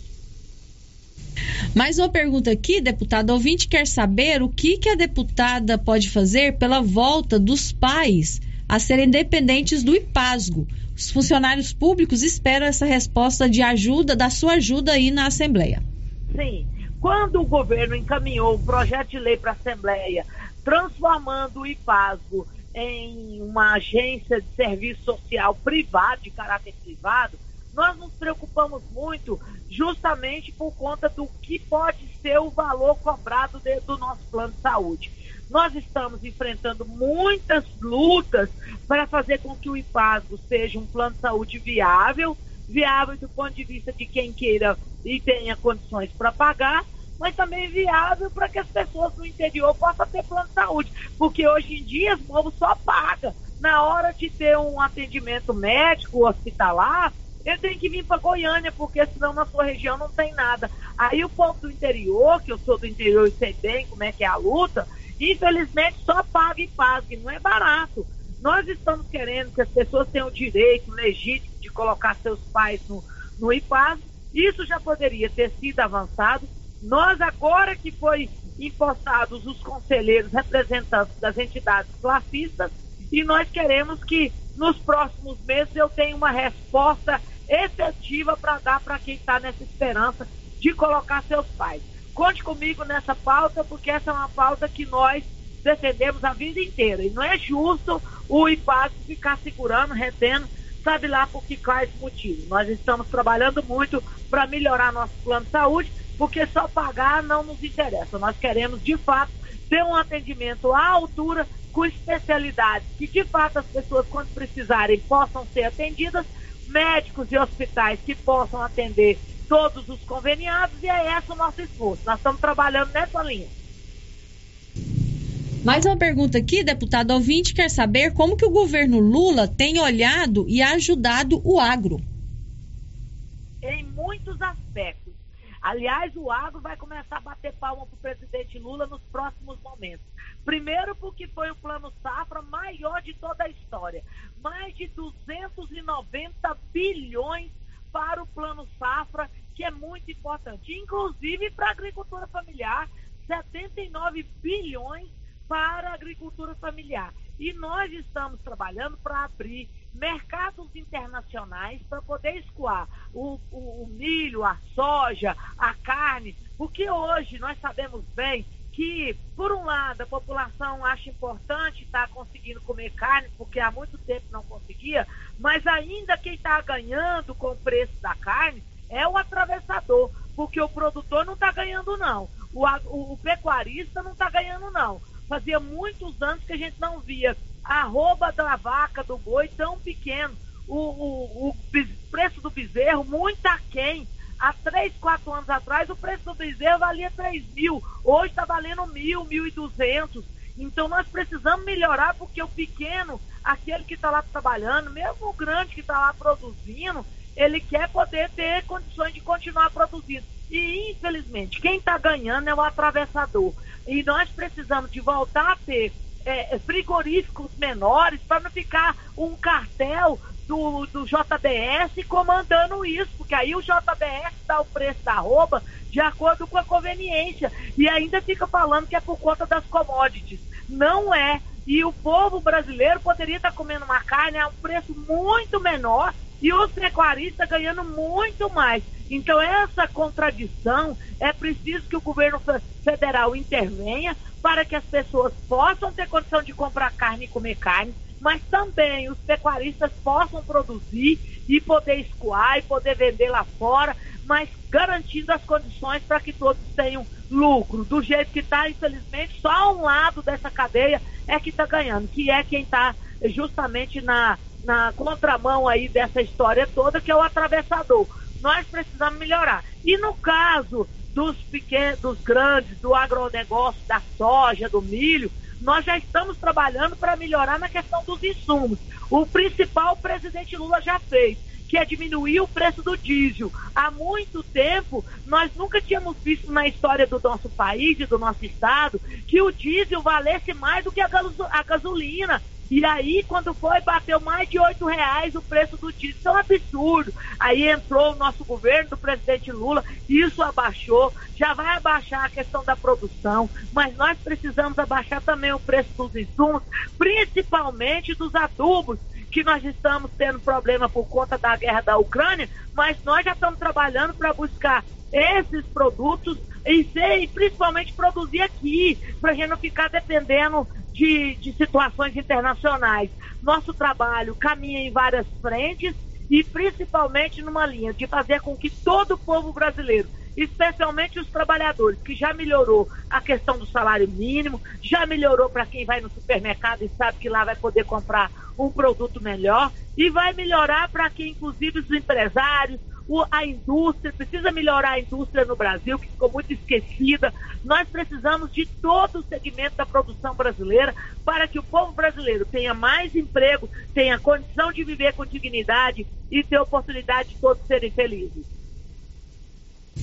Mais uma pergunta aqui, deputada. ouvinte quer saber o que, que a deputada pode fazer pela volta dos pais a serem dependentes do IPASGO. Os funcionários públicos esperam essa resposta de ajuda, da sua ajuda aí na Assembleia. Sim. Quando o governo encaminhou um projeto de lei para a Assembleia, transformando o IPASGO em uma agência de serviço social privado, de caráter privado, nós nos preocupamos muito justamente por conta do que pode ser o valor cobrado de, do nosso plano de saúde. Nós estamos enfrentando muitas lutas para fazer com que o IPASGO seja um plano de saúde viável, viável do ponto de vista de quem queira e tenha condições para pagar, mas também viável para que as pessoas no interior possam ter plano de saúde. Porque hoje em dia o povo só paga. Na hora de ter um atendimento médico, hospitalar, ele tem que vir para Goiânia, porque senão na sua região não tem nada. Aí o povo do interior, que eu sou do interior e sei bem como é que é a luta, infelizmente só paga e paga, não é barato. Nós estamos querendo que as pessoas tenham o direito legítimo de colocar seus pais no, no IPAS. Isso já poderia ter sido avançado. Nós, agora que foi impostados os conselheiros representantes das entidades classistas, e nós queremos que nos próximos meses eu tenha uma resposta efetiva para dar para quem está nessa esperança de colocar seus pais. Conte comigo nessa pauta, porque essa é uma pauta que nós defendemos a vida inteira. E não é justo o IPAC ficar segurando, retendo, sabe lá por que quais motivos. Nós estamos trabalhando muito para melhorar nosso plano de saúde, porque só pagar não nos interessa. Nós queremos, de fato, ter um atendimento à altura, com especialidades, que de fato as pessoas, quando precisarem, possam ser atendidas, médicos e hospitais que possam atender todos os conveniados, e é esse o nosso esforço. Nós estamos trabalhando nessa linha. Mais uma pergunta aqui, deputado ouvinte, quer saber como que o governo Lula tem olhado e ajudado o agro? Em muitos aspectos. Aliás, o agro vai começar a bater palma para o presidente Lula nos próximos momentos. Primeiro, porque foi o plano safra maior de toda a história. Mais de 290 bilhões para o plano safra, que é muito importante. Inclusive para a agricultura familiar, 79 bilhões para a agricultura familiar. E nós estamos trabalhando para abrir mercados internacionais para poder escoar o, o, o, milho, a soja, a carne, porque hoje nós sabemos bem que, por um lado, a população acha importante estar tá conseguindo comer carne, porque há muito tempo não conseguia, mas ainda quem está ganhando com o preço da carne é o atravessador, porque o produtor não está ganhando, não. O, o, o pecuarista não está ganhando, não. Fazia muitos anos que a gente não via a arroba da vaca, do boi tão pequeno. O, o, o preço do bezerro muito aquém. Há três, quatro anos atrás, o preço do bezerro valia 3 mil. Hoje está valendo mil, mil e duzentos. Então nós precisamos melhorar porque o pequeno, aquele que está lá trabalhando, mesmo o grande que está lá produzindo, ele quer poder ter condições de continuar produzindo. E infelizmente, quem está ganhando é o atravessador. E nós precisamos de voltar a ter é, frigoríficos menores para não ficar um cartel do, do JBS comandando isso, porque aí o JBS dá o preço da roupa de acordo com a conveniência e ainda fica falando que é por conta das commodities. Não é. E o povo brasileiro poderia estar comendo uma carne a um preço muito menor e os pecuaristas ganhando muito mais. Então, essa contradição é preciso que o governo federal intervenha para que as pessoas possam ter condição de comprar carne e comer carne, mas também os pecuaristas possam produzir e poder escoar e poder vender lá fora, mas garantindo as condições para que todos tenham lucro. Do jeito que está, infelizmente, só um lado dessa cadeia é que está ganhando, que é quem está justamente na na contramão aí dessa história toda, que é o atravessador. Nós precisamos melhorar. E no caso dos pequenos, dos grandes, do agronegócio, da soja, do milho, nós já estamos trabalhando para melhorar na questão dos insumos. O principal o presidente Lula já fez, que é diminuir o preço do diesel. Há muito tempo, nós nunca tínhamos visto na história do nosso país e do nosso estado que o diesel valesse mais do que a gasolina. E aí, quando foi, bateu mais de oito reais o preço do diesel. Isso é um absurdo. Aí entrou o nosso governo do presidente Lula, isso abaixou, já vai abaixar a questão da produção, mas nós precisamos abaixar também o preço dos insumos, principalmente dos adubos, que nós estamos tendo problema por conta da guerra da Ucrânia, mas nós já estamos trabalhando para buscar esses produtos e, ser, principalmente produzir aqui, para a gente não ficar dependendo de, de situações internacionais. Nosso trabalho caminha em várias frentes e principalmente numa linha de fazer com que todo o povo brasileiro especialmente os trabalhadores, que já melhorou a questão do salário mínimo, já melhorou para quem vai no supermercado e sabe que lá vai poder comprar um produto melhor, e vai melhorar para quem, inclusive, os empresários, a indústria, precisa melhorar a indústria no Brasil, que ficou muito esquecida. Nós precisamos de todo o segmento da produção brasileira para que o povo brasileiro tenha mais emprego, tenha condição de viver com dignidade e ter oportunidade de todos serem felizes.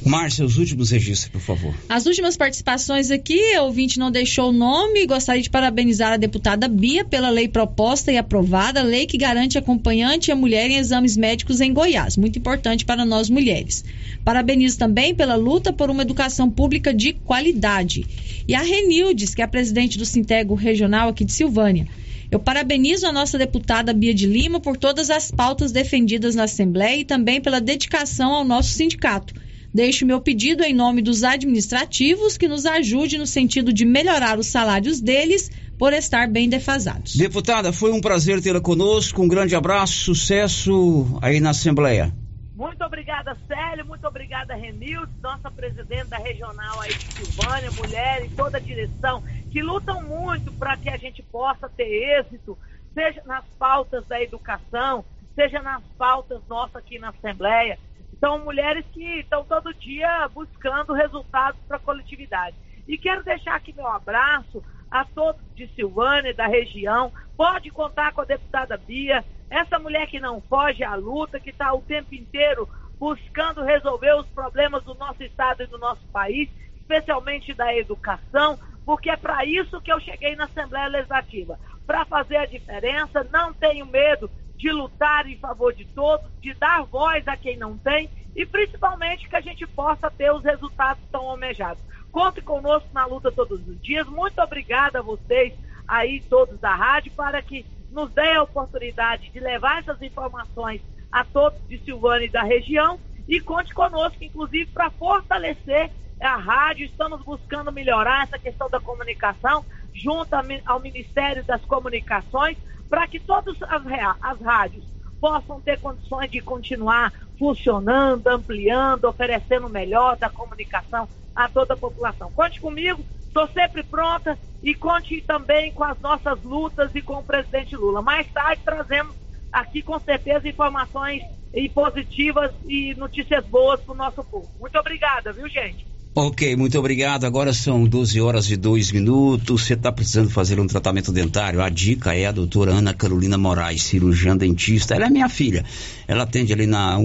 Márcia, os últimos registros, por favor. As últimas participações aqui, o ouvinte não deixou o nome. Gostaria de parabenizar a deputada Bia pela lei proposta e aprovada, lei que garante acompanhante a mulher em exames médicos em Goiás. Muito importante para nós mulheres. Parabenizo também pela luta por uma educação pública de qualidade. E a Renildes, que é a presidente do Sintego Regional aqui de Silvânia. Eu parabenizo a nossa deputada Bia de Lima por todas as pautas defendidas na Assembleia e também pela dedicação ao nosso sindicato Deixo meu pedido em nome dos administrativos que nos ajude no sentido de melhorar os salários deles por estar bem defasados. Deputada, foi um prazer tê-la conosco. Um grande abraço, sucesso aí na Assembleia. Muito obrigada, Célio. Muito obrigada, Renilde, nossa presidente da regional aí de Silvânia, mulher e toda a direção, que lutam muito para que a gente possa ter êxito, seja nas pautas da educação, seja nas pautas nossas aqui na Assembleia são mulheres que estão todo dia buscando resultados para a coletividade. E quero deixar aqui meu abraço a todos de Silvânia, da região. Pode contar com a deputada Bia, essa mulher que não foge à luta, que está o tempo inteiro buscando resolver os problemas do nosso estado e do nosso país, especialmente da educação, porque é para isso que eu cheguei na Assembleia Legislativa para fazer a diferença. Não tenho medo de lutar em favor de todos, de dar voz a quem não tem e principalmente que a gente possa ter os resultados tão almejados. Conte conosco na luta todos os dias. Muito obrigada a vocês aí todos da rádio para que nos dê a oportunidade de levar essas informações a todos de Silvânia e da região e conte conosco, inclusive, para fortalecer a rádio. Estamos buscando melhorar essa questão da comunicação junto ao Ministério das Comunicações para que todas as, as rádios possam ter condições de continuar funcionando, ampliando, oferecendo melhor da comunicação a toda a população. Conte comigo, estou sempre pronta e conte também com as nossas lutas e com o presidente Lula. Mais tarde trazemos aqui com certeza informações e positivas e notícias boas para o nosso povo. Muito obrigada, viu gente? Ok, muito obrigado. Agora são 12 horas e 2 minutos. Você está precisando fazer um tratamento dentário? A dica é a doutora Ana Carolina Moraes, cirurgiã dentista. Ela é minha filha. Ela atende ali na,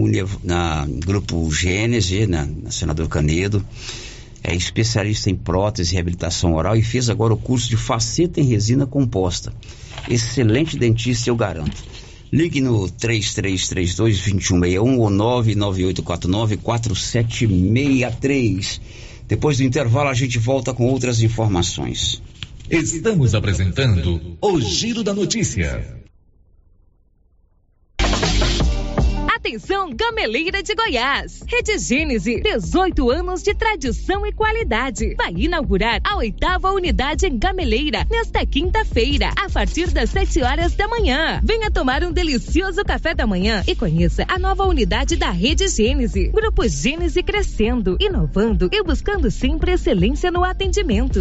na Grupo Gênese, na Senador Canedo. É especialista em prótese e reabilitação oral e fez agora o curso de faceta em resina composta. Excelente dentista, eu garanto. Ligue no 3332-2161 ou 99849-4763. Depois do intervalo, a gente volta com outras informações. Estamos apresentando o Giro da Notícia. Atenção, Gameleira de Goiás. Rede Gênese, 18 anos de tradição e qualidade. Vai inaugurar a oitava unidade em Gameleira nesta quinta-feira, a partir das 7 horas da manhã. Venha tomar um delicioso café da manhã e conheça a nova unidade da Rede Gênese. Grupo Gênese crescendo, inovando e buscando sempre excelência no atendimento.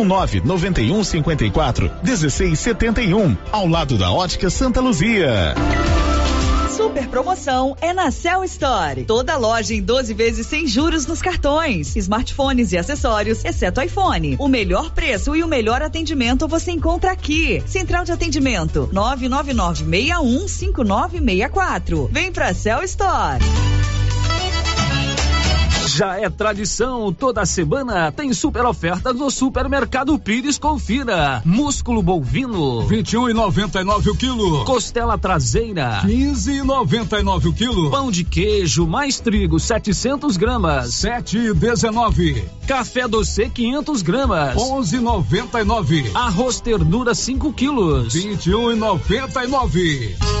991 54 1671, ao lado da Ótica Santa Luzia. Super promoção é na Cell Store. Toda loja em 12 vezes sem juros nos cartões, smartphones e acessórios, exceto iPhone. O melhor preço e o melhor atendimento você encontra aqui. Central de atendimento 999 61 5964. Vem pra Cell Store. Já é tradição, toda semana tem super ofertas no Supermercado Pires. Confira: músculo bovino 21,99 o quilo. Costela traseira 15,99 o quilo. Pão de queijo mais trigo 700 gramas 7,19. Café doce 500 gramas 11,99. Arroz ternura 5 quilos 21,99.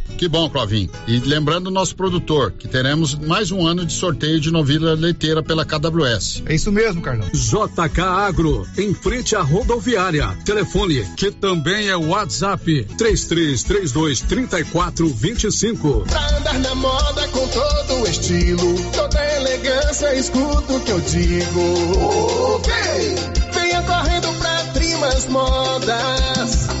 Que bom, Clovin. E lembrando o nosso produtor, que teremos mais um ano de sorteio de novilha leiteira pela KWS. É isso mesmo, Carlão. JK Agro, em frente à rodoviária. Telefone, que também é WhatsApp, 3332 3425. Pra andar na moda com todo o estilo, toda elegância, escuta o que eu digo. Vem, venha correndo pra Trimas Modas.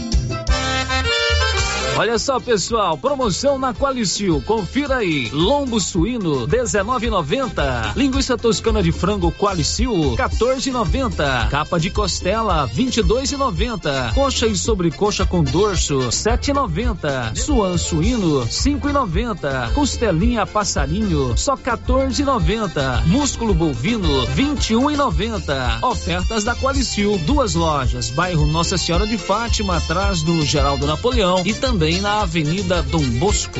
Olha só, pessoal, promoção na Qualicil. Confira aí. Lombo suíno 19,90. Linguiça toscana de frango Qualicil 14,90. Capa de costela 22,90. Coxa e sobrecoxa com dorso 7,90. Suan suíno 5,90. Costelinha passarinho só 14,90. Músculo bovino 21,90. Ofertas da Qualicil. Duas lojas. Bairro Nossa Senhora de Fátima, atrás do Geraldo Napoleão e também na Avenida Dom Bosco.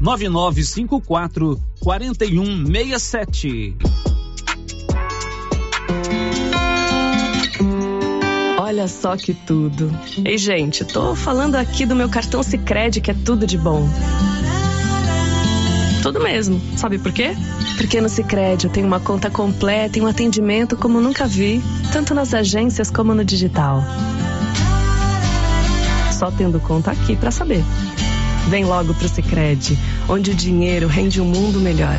9954 4167. Olha só que tudo. Ei, gente, tô falando aqui do meu cartão Sicredi que é tudo de bom. Tudo mesmo. Sabe por quê? Porque no Sicredi eu tenho uma conta completa e um atendimento como nunca vi, tanto nas agências como no digital. Só tendo conta aqui para saber. Vem logo pro Sicredi, onde o dinheiro rende um mundo melhor.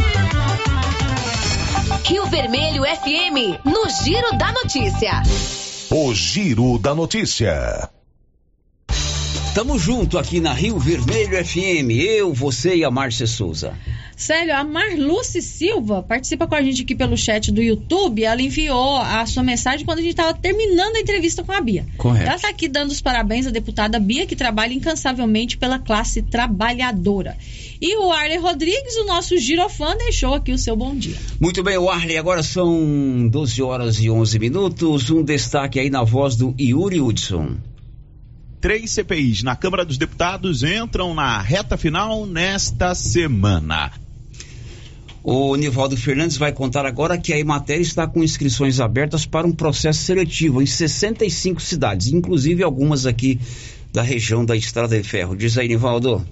Rio Vermelho FM, no Giro da Notícia. O Giro da Notícia. Tamo junto aqui na Rio Vermelho FM, eu, você e a Márcia Souza. Sério, a Marluce Silva participa com a gente aqui pelo chat do YouTube. Ela enviou a sua mensagem quando a gente estava terminando a entrevista com a Bia. Correto. Ela está aqui dando os parabéns à deputada Bia, que trabalha incansavelmente pela classe trabalhadora. E o Arley Rodrigues, o nosso girofã, deixou aqui o seu bom dia. Muito bem, o Arley, agora são 12 horas e 11 minutos. Um destaque aí na voz do Yuri Hudson. Três CPIs na Câmara dos Deputados entram na reta final nesta semana. O Nivaldo Fernandes vai contar agora que a Emater está com inscrições abertas para um processo seletivo em 65 cidades, inclusive algumas aqui da região da Estrada de Ferro. Diz aí, Nivaldo.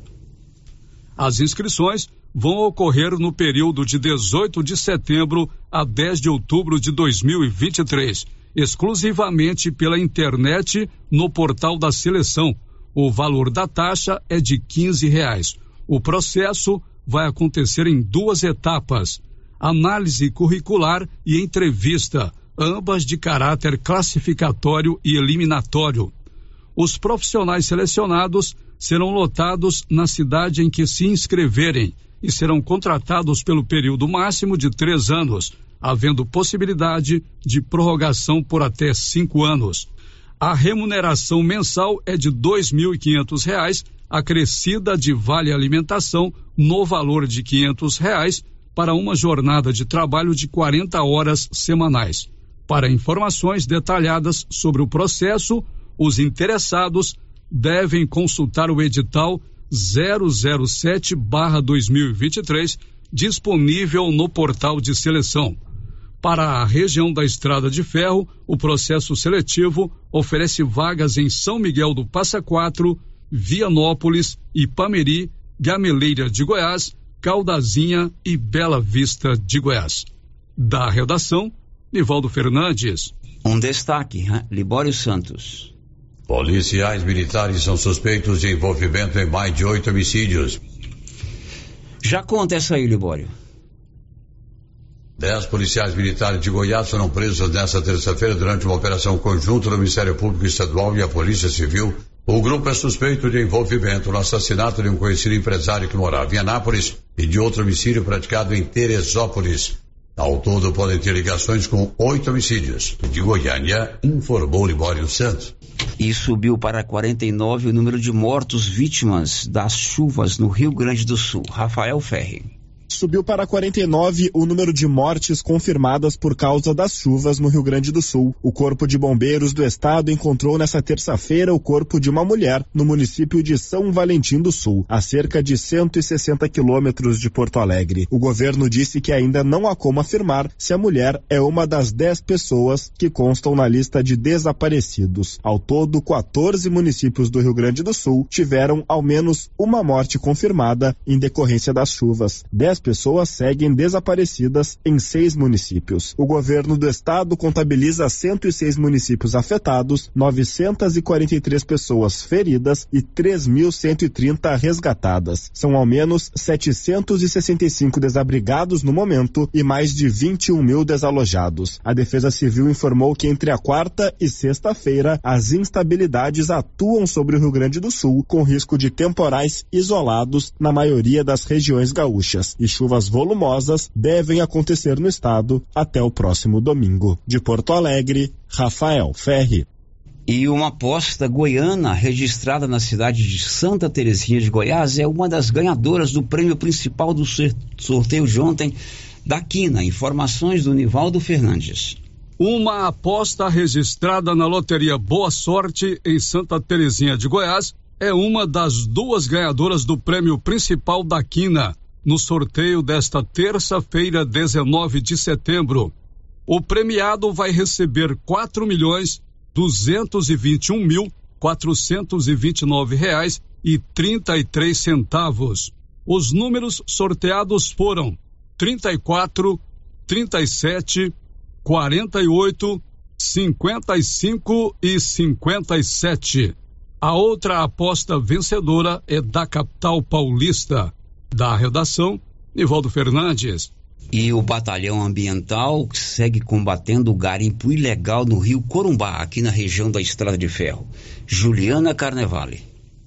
As inscrições vão ocorrer no período de 18 de setembro a 10 de outubro de 2023, exclusivamente pela internet no portal da seleção. O valor da taxa é de 15 reais. O processo vai acontecer em duas etapas: análise curricular e entrevista, ambas de caráter classificatório e eliminatório. Os profissionais selecionados serão lotados na cidade em que se inscreverem e serão contratados pelo período máximo de três anos, havendo possibilidade de prorrogação por até cinco anos. A remuneração mensal é de R$ 2.500, acrescida de vale alimentação no valor de 500 reais para uma jornada de trabalho de 40 horas semanais. Para informações detalhadas sobre o processo, os interessados devem consultar o edital 007/2023 disponível no portal de seleção. Para a região da Estrada de Ferro, o processo seletivo oferece vagas em São Miguel do Passa Quatro, Vianópolis, Ipameri, Gameleira de Goiás, Caldazinha e Bela Vista de Goiás. Da redação, Nivaldo Fernandes. Um destaque, Libório Santos. Policiais militares são suspeitos de envolvimento em mais de oito homicídios. Já conta essa aí, Libório. Dez policiais militares de Goiás foram presos nesta terça-feira durante uma operação conjunta do Ministério Público Estadual e a Polícia Civil. O grupo é suspeito de envolvimento no assassinato de um conhecido empresário que morava em Anápolis e de outro homicídio praticado em Teresópolis. Ao todo, podem ter ligações com oito homicídios. De Goiânia, informou Libório Santos. E subiu para 49 o número de mortos vítimas das chuvas no Rio Grande do Sul. Rafael Ferri subiu para 49 o número de mortes confirmadas por causa das chuvas no Rio Grande do Sul. O Corpo de Bombeiros do Estado encontrou nesta terça-feira o corpo de uma mulher no município de São Valentim do Sul, a cerca de 160 quilômetros de Porto Alegre. O governo disse que ainda não há como afirmar se a mulher é uma das 10 pessoas que constam na lista de desaparecidos. Ao todo, 14 municípios do Rio Grande do Sul tiveram ao menos uma morte confirmada em decorrência das chuvas. 10 pessoas seguem desaparecidas em seis municípios. O governo do estado contabiliza 106 municípios afetados, 943 pessoas feridas e 3.130 resgatadas. São ao menos 765 desabrigados no momento e mais de 21 mil desalojados. A Defesa Civil informou que entre a quarta e sexta-feira as instabilidades atuam sobre o Rio Grande do Sul, com risco de temporais isolados na maioria das regiões gaúchas e chuvas volumosas devem acontecer no estado até o próximo domingo. De Porto Alegre, Rafael Ferri. E uma aposta goiana registrada na cidade de Santa Terezinha de Goiás é uma das ganhadoras do prêmio principal do sorteio de ontem da Quina. Informações do Nivaldo Fernandes. Uma aposta registrada na loteria Boa Sorte em Santa Terezinha de Goiás é uma das duas ganhadoras do prêmio principal da Quina no sorteio desta terça-feira, 19 de setembro. O premiado vai receber quatro milhões duzentos e vinte e um mil quatrocentos e vinte e nove reais e trinta e três centavos. Os números sorteados foram trinta e quatro, trinta e sete, quarenta e oito, cinquenta e cinco e cinquenta e sete. A outra aposta vencedora é da capital paulista. Da redação, Nivaldo Fernandes. E o Batalhão Ambiental segue combatendo o garimpo ilegal no rio Corumbá, aqui na região da Estrada de Ferro. Juliana Carnevale.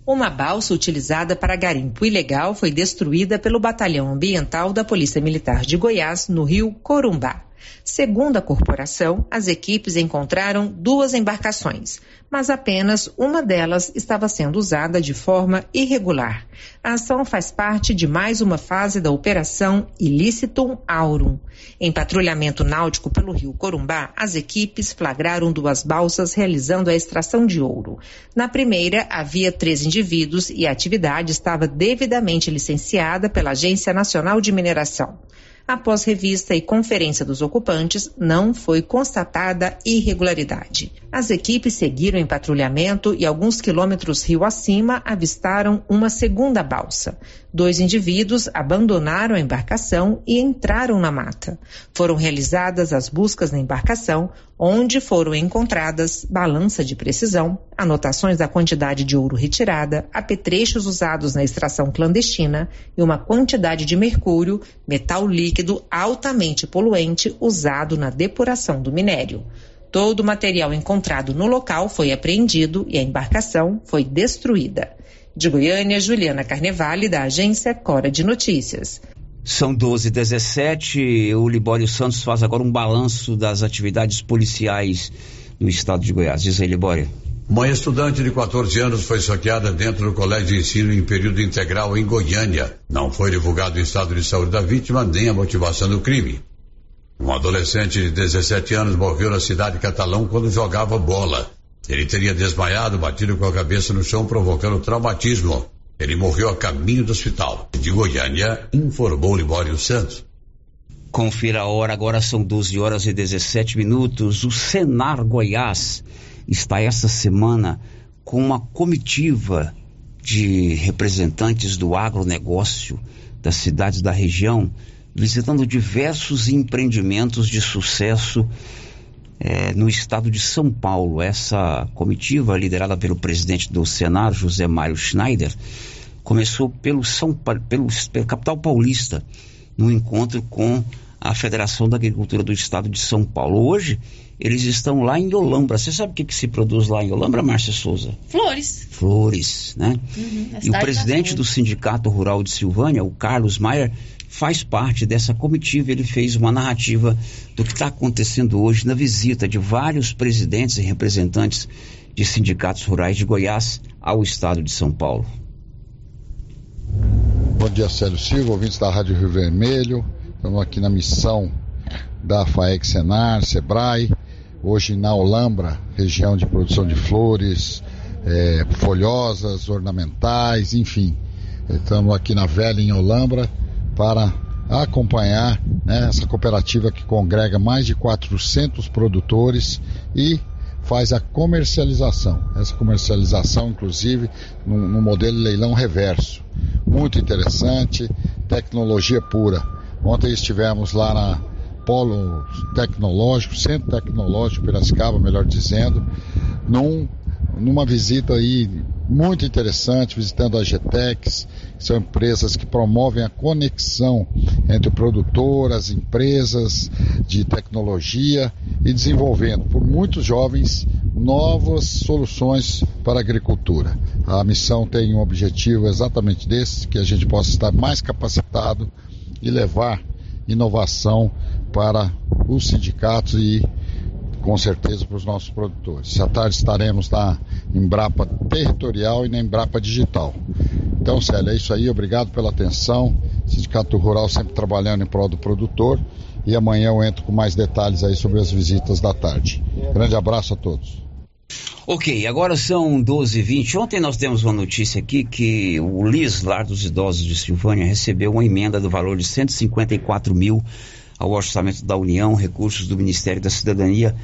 Uma balsa utilizada para garimpo ilegal foi destruída pelo Batalhão Ambiental da Polícia Militar de Goiás, no rio Corumbá. Segundo a corporação, as equipes encontraram duas embarcações, mas apenas uma delas estava sendo usada de forma irregular. A ação faz parte de mais uma fase da Operação Ilicitum Aurum. Em patrulhamento náutico pelo rio Corumbá, as equipes flagraram duas balsas realizando a extração de ouro. Na primeira, havia três indivíduos e a atividade estava devidamente licenciada pela Agência Nacional de Mineração. Após revista e conferência dos ocupantes, não foi constatada irregularidade. As equipes seguiram em patrulhamento e alguns quilômetros rio acima avistaram uma segunda balsa. Dois indivíduos abandonaram a embarcação e entraram na mata. Foram realizadas as buscas na embarcação, onde foram encontradas balança de precisão, anotações da quantidade de ouro retirada, apetrechos usados na extração clandestina e uma quantidade de mercúrio, metal líquido altamente poluente usado na depuração do minério. Todo o material encontrado no local foi apreendido e a embarcação foi destruída. De Goiânia, Juliana Carnevale, da agência Cora de Notícias. São 12 17 O Libório Santos faz agora um balanço das atividades policiais no estado de Goiás. Diz aí, Libório. Uma estudante de 14 anos foi saqueada dentro do colégio de ensino em período integral em Goiânia. Não foi divulgado o estado de saúde da vítima nem a motivação do crime. Um adolescente de 17 anos morreu na cidade de Catalão quando jogava bola. Ele teria desmaiado, batido com a cabeça no chão, provocando traumatismo. Ele morreu a caminho do hospital. De Goiânia, informou Libório Santos. Confira a hora, agora são 12 horas e 17 minutos. O Senar Goiás está essa semana com uma comitiva de representantes do agronegócio das cidades da região visitando diversos empreendimentos de sucesso é, no estado de São Paulo. Essa comitiva, liderada pelo presidente do Senado, José Mário Schneider, começou pelo São pelo, pela capital paulista, no encontro com a Federação da Agricultura do Estado de São Paulo. Hoje, eles estão lá em Olambra. Você sabe o que, que se produz lá em Olambra, Márcia Souza? Flores. Flores, né? Uhum, e o presidente do Sindicato Rural de Silvânia, o Carlos Maier, faz parte dessa comitiva. Ele fez uma narrativa do que está acontecendo hoje na visita de vários presidentes e representantes de sindicatos rurais de Goiás ao estado de São Paulo. Bom dia, Célio Silva, ouvintes da Rádio Rio Vermelho. Estamos aqui na missão da FAEC Senar, Sebrae, hoje na Olambra, região de produção de flores, é, folhosas, ornamentais, enfim. Estamos aqui na Velha em Olambra para acompanhar né, essa cooperativa que congrega mais de 400 produtores e faz a comercialização. Essa comercialização, inclusive, no, no modelo leilão reverso. Muito interessante, tecnologia pura. Ontem estivemos lá na Polo Tecnológico, Centro Tecnológico Piracicaba, melhor dizendo, num, numa visita aí muito interessante, visitando a GTEX, são empresas que promovem a conexão entre produtoras, empresas de tecnologia e desenvolvendo por muitos jovens novas soluções para a agricultura. A missão tem um objetivo exatamente desse, que a gente possa estar mais capacitado e levar inovação para os sindicatos e com certeza para os nossos produtores. À tarde estaremos na Embrapa Territorial e na Embrapa Digital. Então, Célia, é isso aí. Obrigado pela atenção. Sindicato Rural sempre trabalhando em prol do produtor. E amanhã eu entro com mais detalhes aí sobre as visitas da tarde. Grande abraço a todos. Ok, agora são 12h20. Ontem nós temos uma notícia aqui que o LIS, Lar dos Idosos de Silvânia, recebeu uma emenda do valor de 154 mil ao orçamento da União, recursos do Ministério da Cidadania,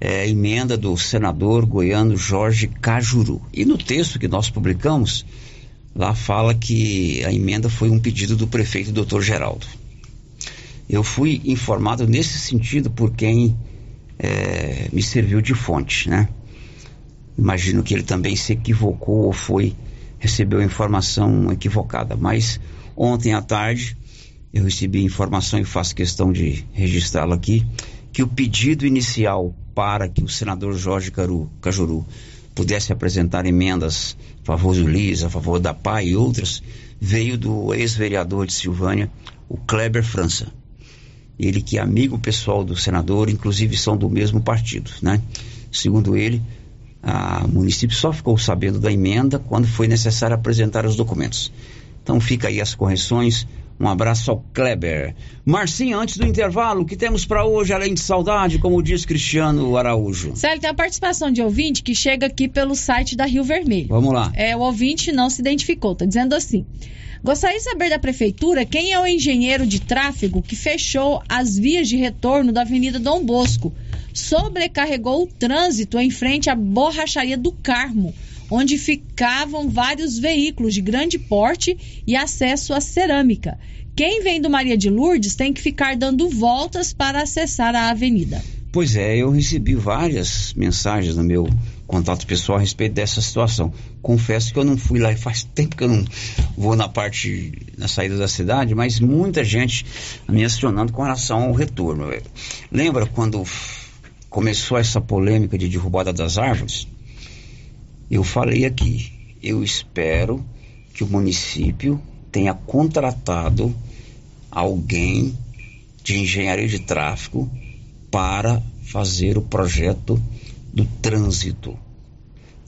é, emenda do senador goiano Jorge Cajuru. E no texto que nós publicamos, lá fala que a emenda foi um pedido do prefeito Dr. Geraldo. Eu fui informado nesse sentido por quem é, me serviu de fonte, né? Imagino que ele também se equivocou ou foi recebeu informação equivocada. Mas ontem à tarde eu recebi informação e faço questão de registrá-lo aqui, que o pedido inicial para que o senador Jorge Caru, Cajuru pudesse apresentar emendas a favor do LIS, a favor da PAI e outras, veio do ex-vereador de Silvânia, o Kleber França. Ele que é amigo pessoal do senador, inclusive são do mesmo partido, né? Segundo ele, o município só ficou sabendo da emenda quando foi necessário apresentar os documentos. Então fica aí as correções, um abraço ao Kleber. Marcinho, antes do intervalo, o que temos para hoje, além de saudade, como diz Cristiano Araújo? Célio, tem a participação de ouvinte que chega aqui pelo site da Rio Vermelho. Vamos lá. É, o ouvinte não se identificou, tá dizendo assim. Gostaria de saber da prefeitura quem é o engenheiro de tráfego que fechou as vias de retorno da Avenida Dom Bosco, sobrecarregou o trânsito em frente à borracharia do Carmo, onde ficavam vários veículos de grande porte e acesso à cerâmica. Quem vem do Maria de Lourdes tem que ficar dando voltas para acessar a avenida. Pois é, eu recebi várias mensagens no meu contato pessoal a respeito dessa situação. Confesso que eu não fui lá e faz tempo que eu não vou na parte, na saída da cidade, mas muita gente me acionando com relação ao retorno. Lembra quando começou essa polêmica de derrubada das árvores? Eu falei aqui, eu espero que o município tenha contratado alguém de engenharia de tráfego para fazer o projeto do trânsito.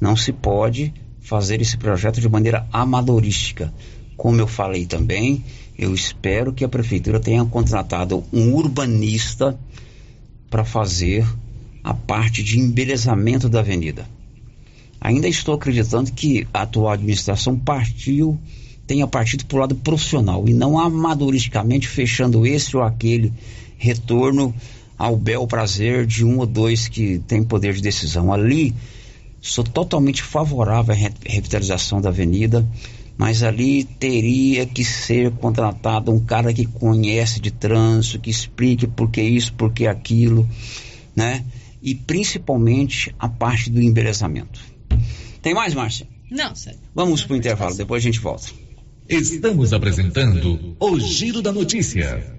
Não se pode fazer esse projeto de maneira amadorística. Como eu falei também, eu espero que a prefeitura tenha contratado um urbanista para fazer a parte de embelezamento da avenida. Ainda estou acreditando que a atual administração partiu, tenha partido para o lado profissional e não amadoristicamente fechando esse ou aquele retorno ao bel prazer de um ou dois que tem poder de decisão. Ali, sou totalmente favorável à revitalização da avenida, mas ali teria que ser contratado um cara que conhece de trânsito, que explique por que isso, por que aquilo, né? E principalmente a parte do embelezamento. Tem mais, Márcia? Não, sério. Vamos para o intervalo, depois a gente volta. Estamos apresentando o Giro da Notícia.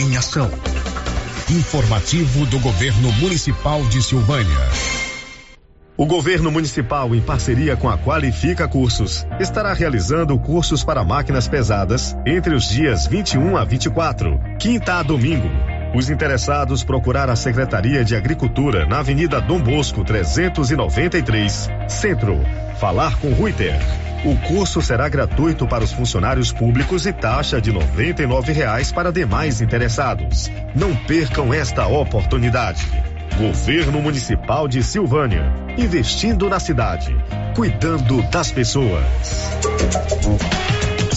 Em ação. Informativo do Governo Municipal de Silvânia. O governo municipal, em parceria com a Qualifica Cursos, estará realizando cursos para máquinas pesadas entre os dias 21 a 24, quinta a domingo. Os interessados procurar a Secretaria de Agricultura na Avenida Dom Bosco 393, Centro. Falar com Ruiter. O curso será gratuito para os funcionários públicos e taxa de 99 reais para demais interessados. Não percam esta oportunidade. Governo Municipal de Silvânia. Investindo na cidade. Cuidando das pessoas.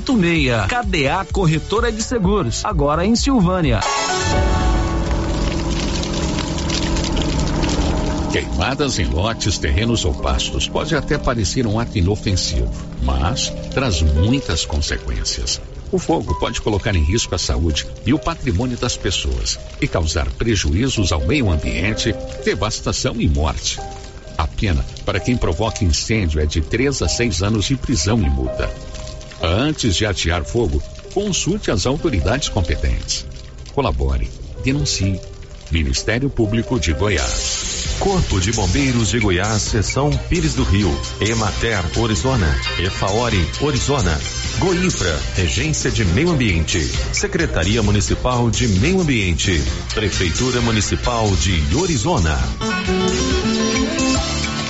86. KDA Corretora de Seguros, agora em Silvânia. Queimadas em lotes, terrenos ou pastos pode até parecer um ato inofensivo, mas traz muitas consequências. O fogo pode colocar em risco a saúde e o patrimônio das pessoas e causar prejuízos ao meio ambiente, devastação e morte. A pena para quem provoca incêndio é de 3 a 6 anos de prisão e multa. Antes de atear fogo, consulte as autoridades competentes. Colabore, denuncie. Ministério Público de Goiás. Corpo de Bombeiros de Goiás, Seção Pires do Rio. Emater, Orizona. Efaori, Orizona. Goinfra, Regência de Meio Ambiente. Secretaria Municipal de Meio Ambiente. Prefeitura Municipal de Orizona.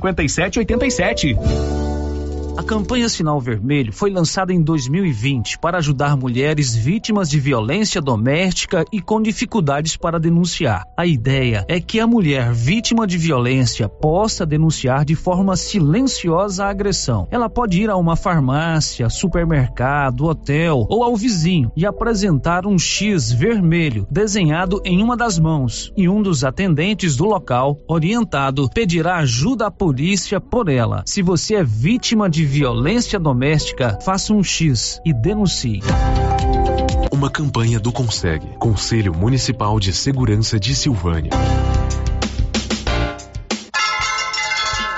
57 87. A campanha Sinal Vermelho foi lançada em 2020 para ajudar mulheres vítimas de violência doméstica e com dificuldades para denunciar. A ideia é que a mulher vítima de violência possa denunciar de forma silenciosa a agressão. Ela pode ir a uma farmácia, supermercado, hotel ou ao vizinho e apresentar um X vermelho desenhado em uma das mãos e um dos atendentes do local, orientado, pedirá ajuda à polícia por ela. Se você é vítima de violência doméstica, faça um X e denuncie. Uma campanha do Conseg, Conselho Municipal de Segurança de Silvânia.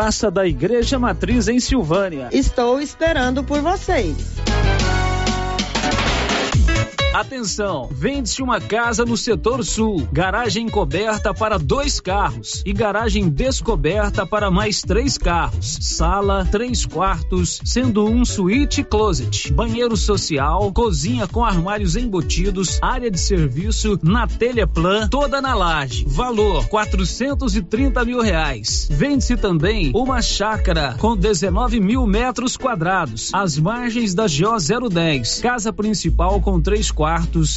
Praça da Igreja Matriz, em Silvânia. Estou esperando por vocês. Atenção, vende-se uma casa no setor sul, garagem coberta para dois carros e garagem descoberta para mais três carros, sala, três quartos, sendo um suíte closet, banheiro social, cozinha com armários embutidos, área de serviço na telha plan, toda na laje. Valor 430 mil reais. Vende-se também uma chácara com 19 mil metros quadrados, às margens da GO 010, casa principal com três quartos,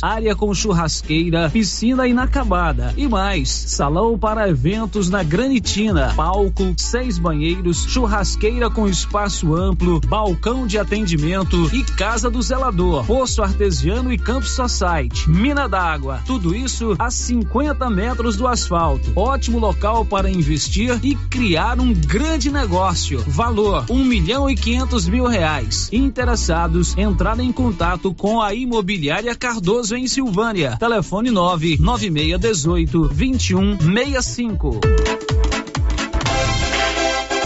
área com churrasqueira, piscina inacabada e mais, salão para eventos na Granitina, palco, seis banheiros, churrasqueira com espaço amplo, balcão de atendimento e casa do zelador, poço artesiano e campo society, mina d'água, tudo isso a 50 metros do asfalto. Ótimo local para investir e criar um grande negócio. Valor um milhão e quinhentos mil reais. Interessados entrar em contato com a imobiliária Cardoso em Silvânia. Telefone 99618 2165.